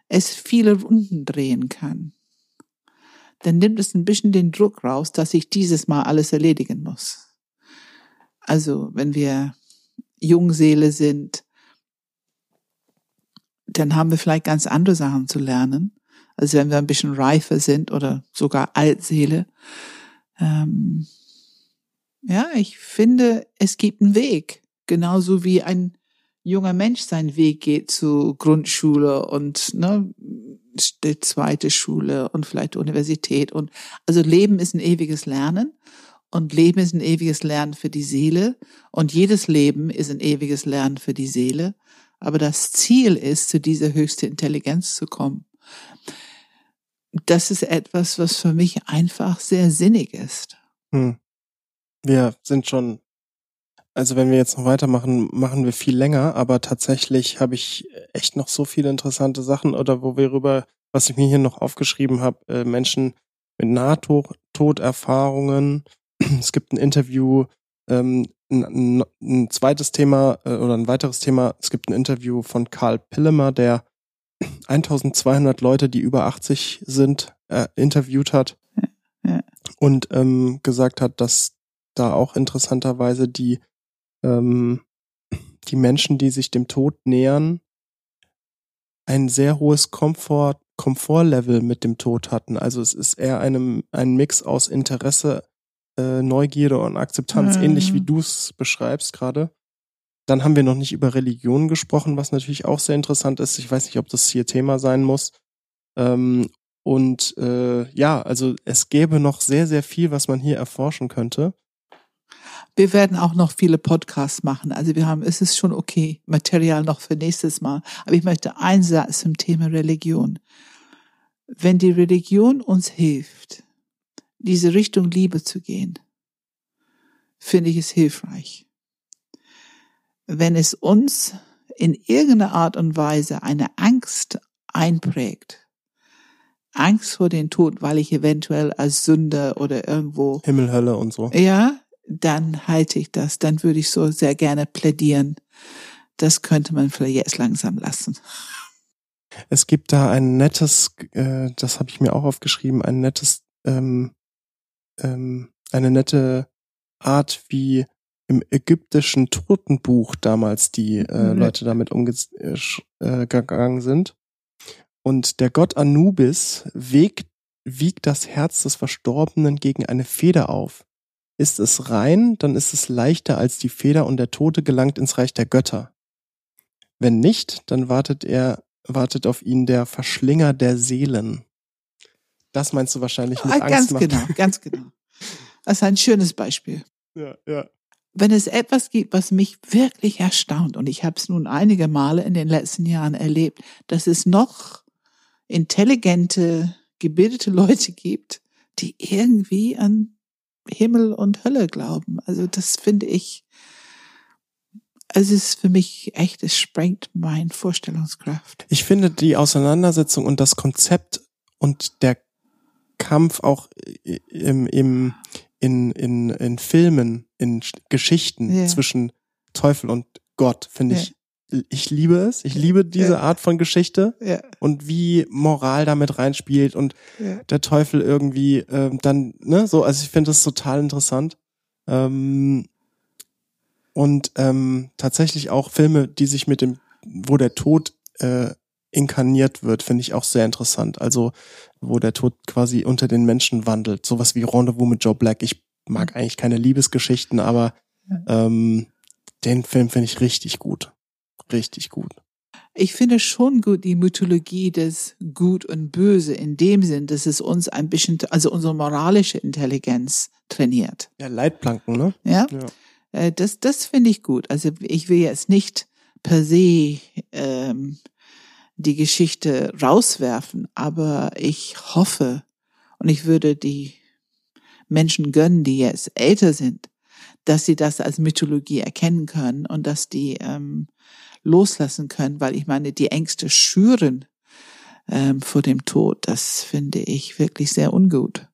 es viele Runden drehen kann, dann nimmt es ein bisschen den Druck raus, dass ich dieses Mal alles erledigen muss. Also, wenn wir Jungseele sind, dann haben wir vielleicht ganz andere Sachen zu lernen. Also wenn wir ein bisschen reifer sind oder sogar Altseele, ähm, ja, ich finde, es gibt einen Weg. Genauso wie ein junger Mensch seinen Weg geht zu Grundschule und ne, die zweite Schule und vielleicht Universität. Und also Leben ist ein ewiges Lernen und Leben ist ein ewiges Lernen für die Seele und jedes Leben ist ein ewiges Lernen für die Seele. Aber das Ziel ist, zu dieser höchsten Intelligenz zu kommen. Das ist etwas, was für mich einfach sehr sinnig ist. Hm wir sind schon, also wenn wir jetzt noch weitermachen, machen wir viel länger, aber tatsächlich habe ich echt noch so viele interessante Sachen oder wo wir rüber, was ich mir hier noch aufgeschrieben habe, äh, Menschen mit Nahtoderfahrungen. *clears throat* Es gibt ein Interview, ähm, ein, ein zweites Thema äh, oder ein weiteres Thema. Es gibt ein Interview von Karl Pillemer, der 1200 Leute, die über 80 sind, äh, interviewt hat ja. und ähm, gesagt hat, dass da auch interessanterweise die, ähm, die Menschen, die sich dem Tod nähern, ein sehr hohes Komfort, Komfortlevel mit dem Tod hatten. Also es ist eher einem, ein Mix aus Interesse, äh, Neugierde und Akzeptanz, Mhm. ähnlich wie du es beschreibst gerade. Dann haben wir noch nicht über Religion gesprochen, was natürlich auch sehr interessant ist. Ich weiß nicht, ob das hier Thema sein muss. Ähm, und äh, ja, also es gäbe noch sehr, sehr viel, was man hier erforschen könnte. Wir werden auch noch viele Podcasts machen. Also wir haben, es ist schon okay, Material noch für nächstes Mal. Aber ich möchte einen Satz zum Thema Religion. Wenn die Religion uns hilft, diese Richtung Liebe zu gehen, finde ich es hilfreich. Wenn es uns in irgendeiner Art und Weise eine Angst einprägt, Angst vor den Tod, weil ich eventuell als Sünder oder irgendwo Himmel, Hölle und so. ja, dann halte ich das. Dann würde ich so sehr gerne plädieren. Das könnte man vielleicht jetzt langsam lassen. Es gibt da ein nettes, äh, das habe ich mir auch aufgeschrieben, ein nettes, ähm, ähm, eine nette Art, wie im ägyptischen Totenbuch damals die äh, Mhm. Leute damit umgegangen sind. Und der Gott Anubis wiegt, wiegt das Herz des Verstorbenen gegen eine Feder auf. Ist es rein, dann ist es leichter als die Feder und der Tote gelangt ins Reich der Götter. Wenn nicht, dann wartet er, wartet auf ihn der Verschlinger der Seelen. Das meinst du wahrscheinlich mit Ah, Angst ganz machen. genau, ganz genau. *laughs* Das ist ein schönes Beispiel. Ja, ja. Wenn es etwas gibt, was mich wirklich erstaunt, und ich habe es nun einige Male in den letzten Jahren erlebt, dass es noch intelligente, gebildete Leute gibt, die irgendwie an Himmel und Hölle glauben. Also das finde ich, es ist für mich echt, es sprengt mein Vorstellungskraft. Ich finde die Auseinandersetzung und das Konzept und der Kampf auch i- im, im, in, in, in Filmen, in Sch- Geschichten Ja. zwischen Teufel und Gott, finde ich, ich liebe es. Ich liebe diese Ja. Art von Geschichte und wie Moral damit reinspielt und der Teufel irgendwie ähm, dann, ne, so, also ich finde das total interessant. Ähm, und ähm, tatsächlich auch Filme, die sich mit dem, wo der Tod äh, inkarniert wird, finde ich auch sehr interessant. Also, wo der Tod quasi unter den Menschen wandelt. Sowas wie Rendezvous mit Joe Black. Ich mag eigentlich keine Liebesgeschichten, aber ähm, den Film finde ich richtig gut. Richtig gut. Ich finde schon gut die Mythologie des Gut und Böse in dem Sinn, dass es uns ein bisschen, also unsere moralische Intelligenz trainiert. Ja, Leitplanken, ne? Ja, Ja. Äh, das, das finde ich gut. Also ich will jetzt nicht per se ähm, die Geschichte rauswerfen, aber ich hoffe und ich würde die Menschen gönnen, die jetzt älter sind, dass sie das als Mythologie erkennen können und dass die ähm, loslassen können, weil ich meine, die Ängste schüren ähm, vor dem Tod, das finde ich wirklich sehr ungut.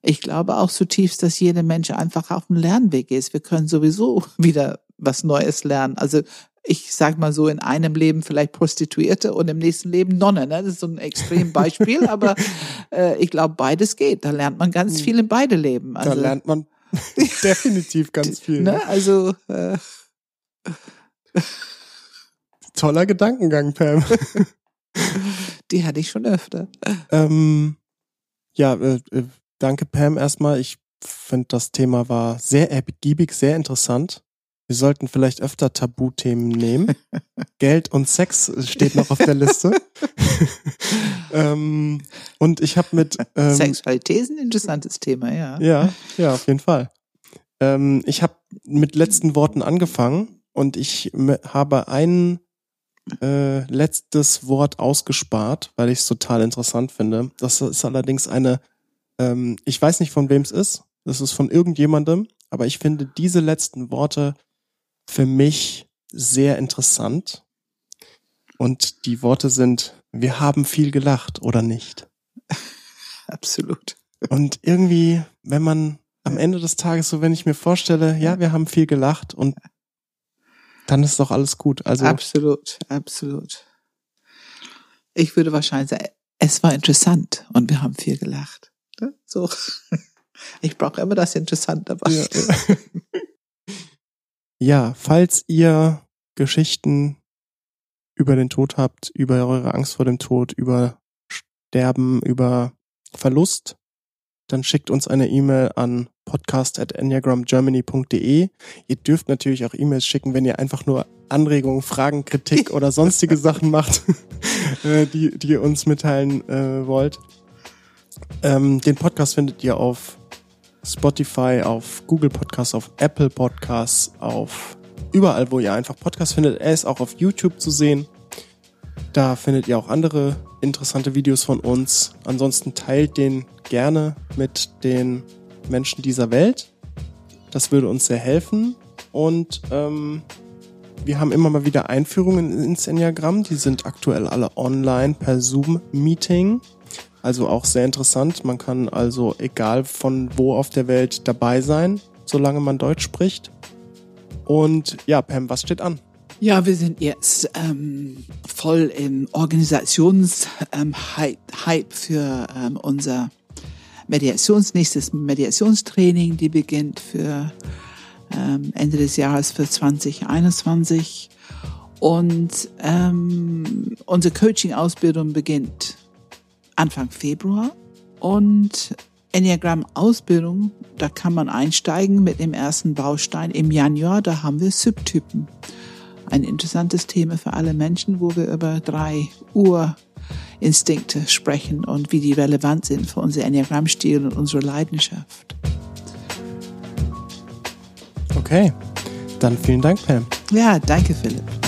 Ich glaube auch zutiefst, dass jeder Mensch einfach auf dem Lernweg ist. Wir können sowieso *laughs* wieder was Neues lernen. Also ich sag mal so, in einem Leben vielleicht Prostituierte und im nächsten Leben Nonne. Ne? Das ist so ein Extrembeispiel, *laughs* aber äh, ich glaube, beides geht. Da lernt man ganz viel in beide Leben. Also, da lernt man *laughs* definitiv ganz viel. ne? Also äh, *laughs* Toller Gedankengang, Pam. die hatte ich schon öfter. ähm, ja, äh, äh, danke Pam erstmal. Ich finde, das Thema war sehr ergiebig, sehr interessant. Wir sollten vielleicht öfter Tabuthemen nehmen. *laughs* Geld und Sex steht noch auf der Liste. *laughs* ähm, und ich habe mit ähm, Sexualität ist ein interessantes Thema, ja. ja, ja, auf jeden Fall. Ähm, ich habe mit letzten Worten angefangen und ich habe ein äh, letztes Wort ausgespart, weil ich es total interessant finde. Das ist allerdings eine, ähm, ich weiß nicht von wem es ist, das ist von irgendjemandem, aber ich finde diese letzten Worte für mich sehr interessant. Und die Worte sind, wir haben viel gelacht oder nicht. *laughs* Absolut. Und irgendwie, wenn man am Ende des Tages, so wenn ich mir vorstelle, ja, wir haben viel gelacht und dann ist doch alles gut. Also Absolut, absolut. Ich würde wahrscheinlich sagen, es war interessant und wir haben viel gelacht. Ne? So. *laughs* Ich brauche immer das Interessant dabei. ja, *laughs* ja. falls ihr Geschichten über den Tod habt, über eure Angst vor dem Tod, über Sterben, über Verlust, dann schickt uns eine E-Mail an podcast.enneagramgermany.de. Ihr dürft natürlich auch E-Mails schicken, wenn ihr einfach nur Anregungen, Fragen, Kritik *laughs* oder sonstige Sachen macht, *laughs* äh, die, die ihr uns mitteilen äh, wollt. Ähm, den Podcast findet ihr auf Spotify, auf Google Podcasts, auf Apple Podcasts, auf überall, wo ihr einfach Podcasts findet. Er ist auch auf YouTube zu sehen. Da findet ihr auch andere interessante Videos von uns. Ansonsten teilt den gerne mit den Menschen dieser Welt. Das würde uns sehr helfen. Und ähm, wir haben immer mal wieder Einführungen ins Enneagramm. Die sind aktuell alle online per Zoom-Meeting. Also auch sehr interessant. Man kann also egal von wo auf der Welt dabei sein, solange man Deutsch spricht. Und ja, Pam, was steht an? Ja, wir sind jetzt ähm, voll im Organisationshype ähm, für ähm, unser Mediations, nächstes Mediationstraining, die beginnt für ähm, Ende des Jahres für 2021. Und ähm, unsere Coaching-Ausbildung beginnt Anfang Februar. Und Enneagramm-Ausbildung, da kann man einsteigen mit dem ersten Baustein im Januar, da haben wir Subtypen ein interessantes Thema für alle Menschen, wo wir über drei Urinstinkte sprechen und wie die relevant sind für unser Enneagrammstil und unsere Leidenschaft. Okay, dann vielen Dank, Pam. Ja, danke, Philipp.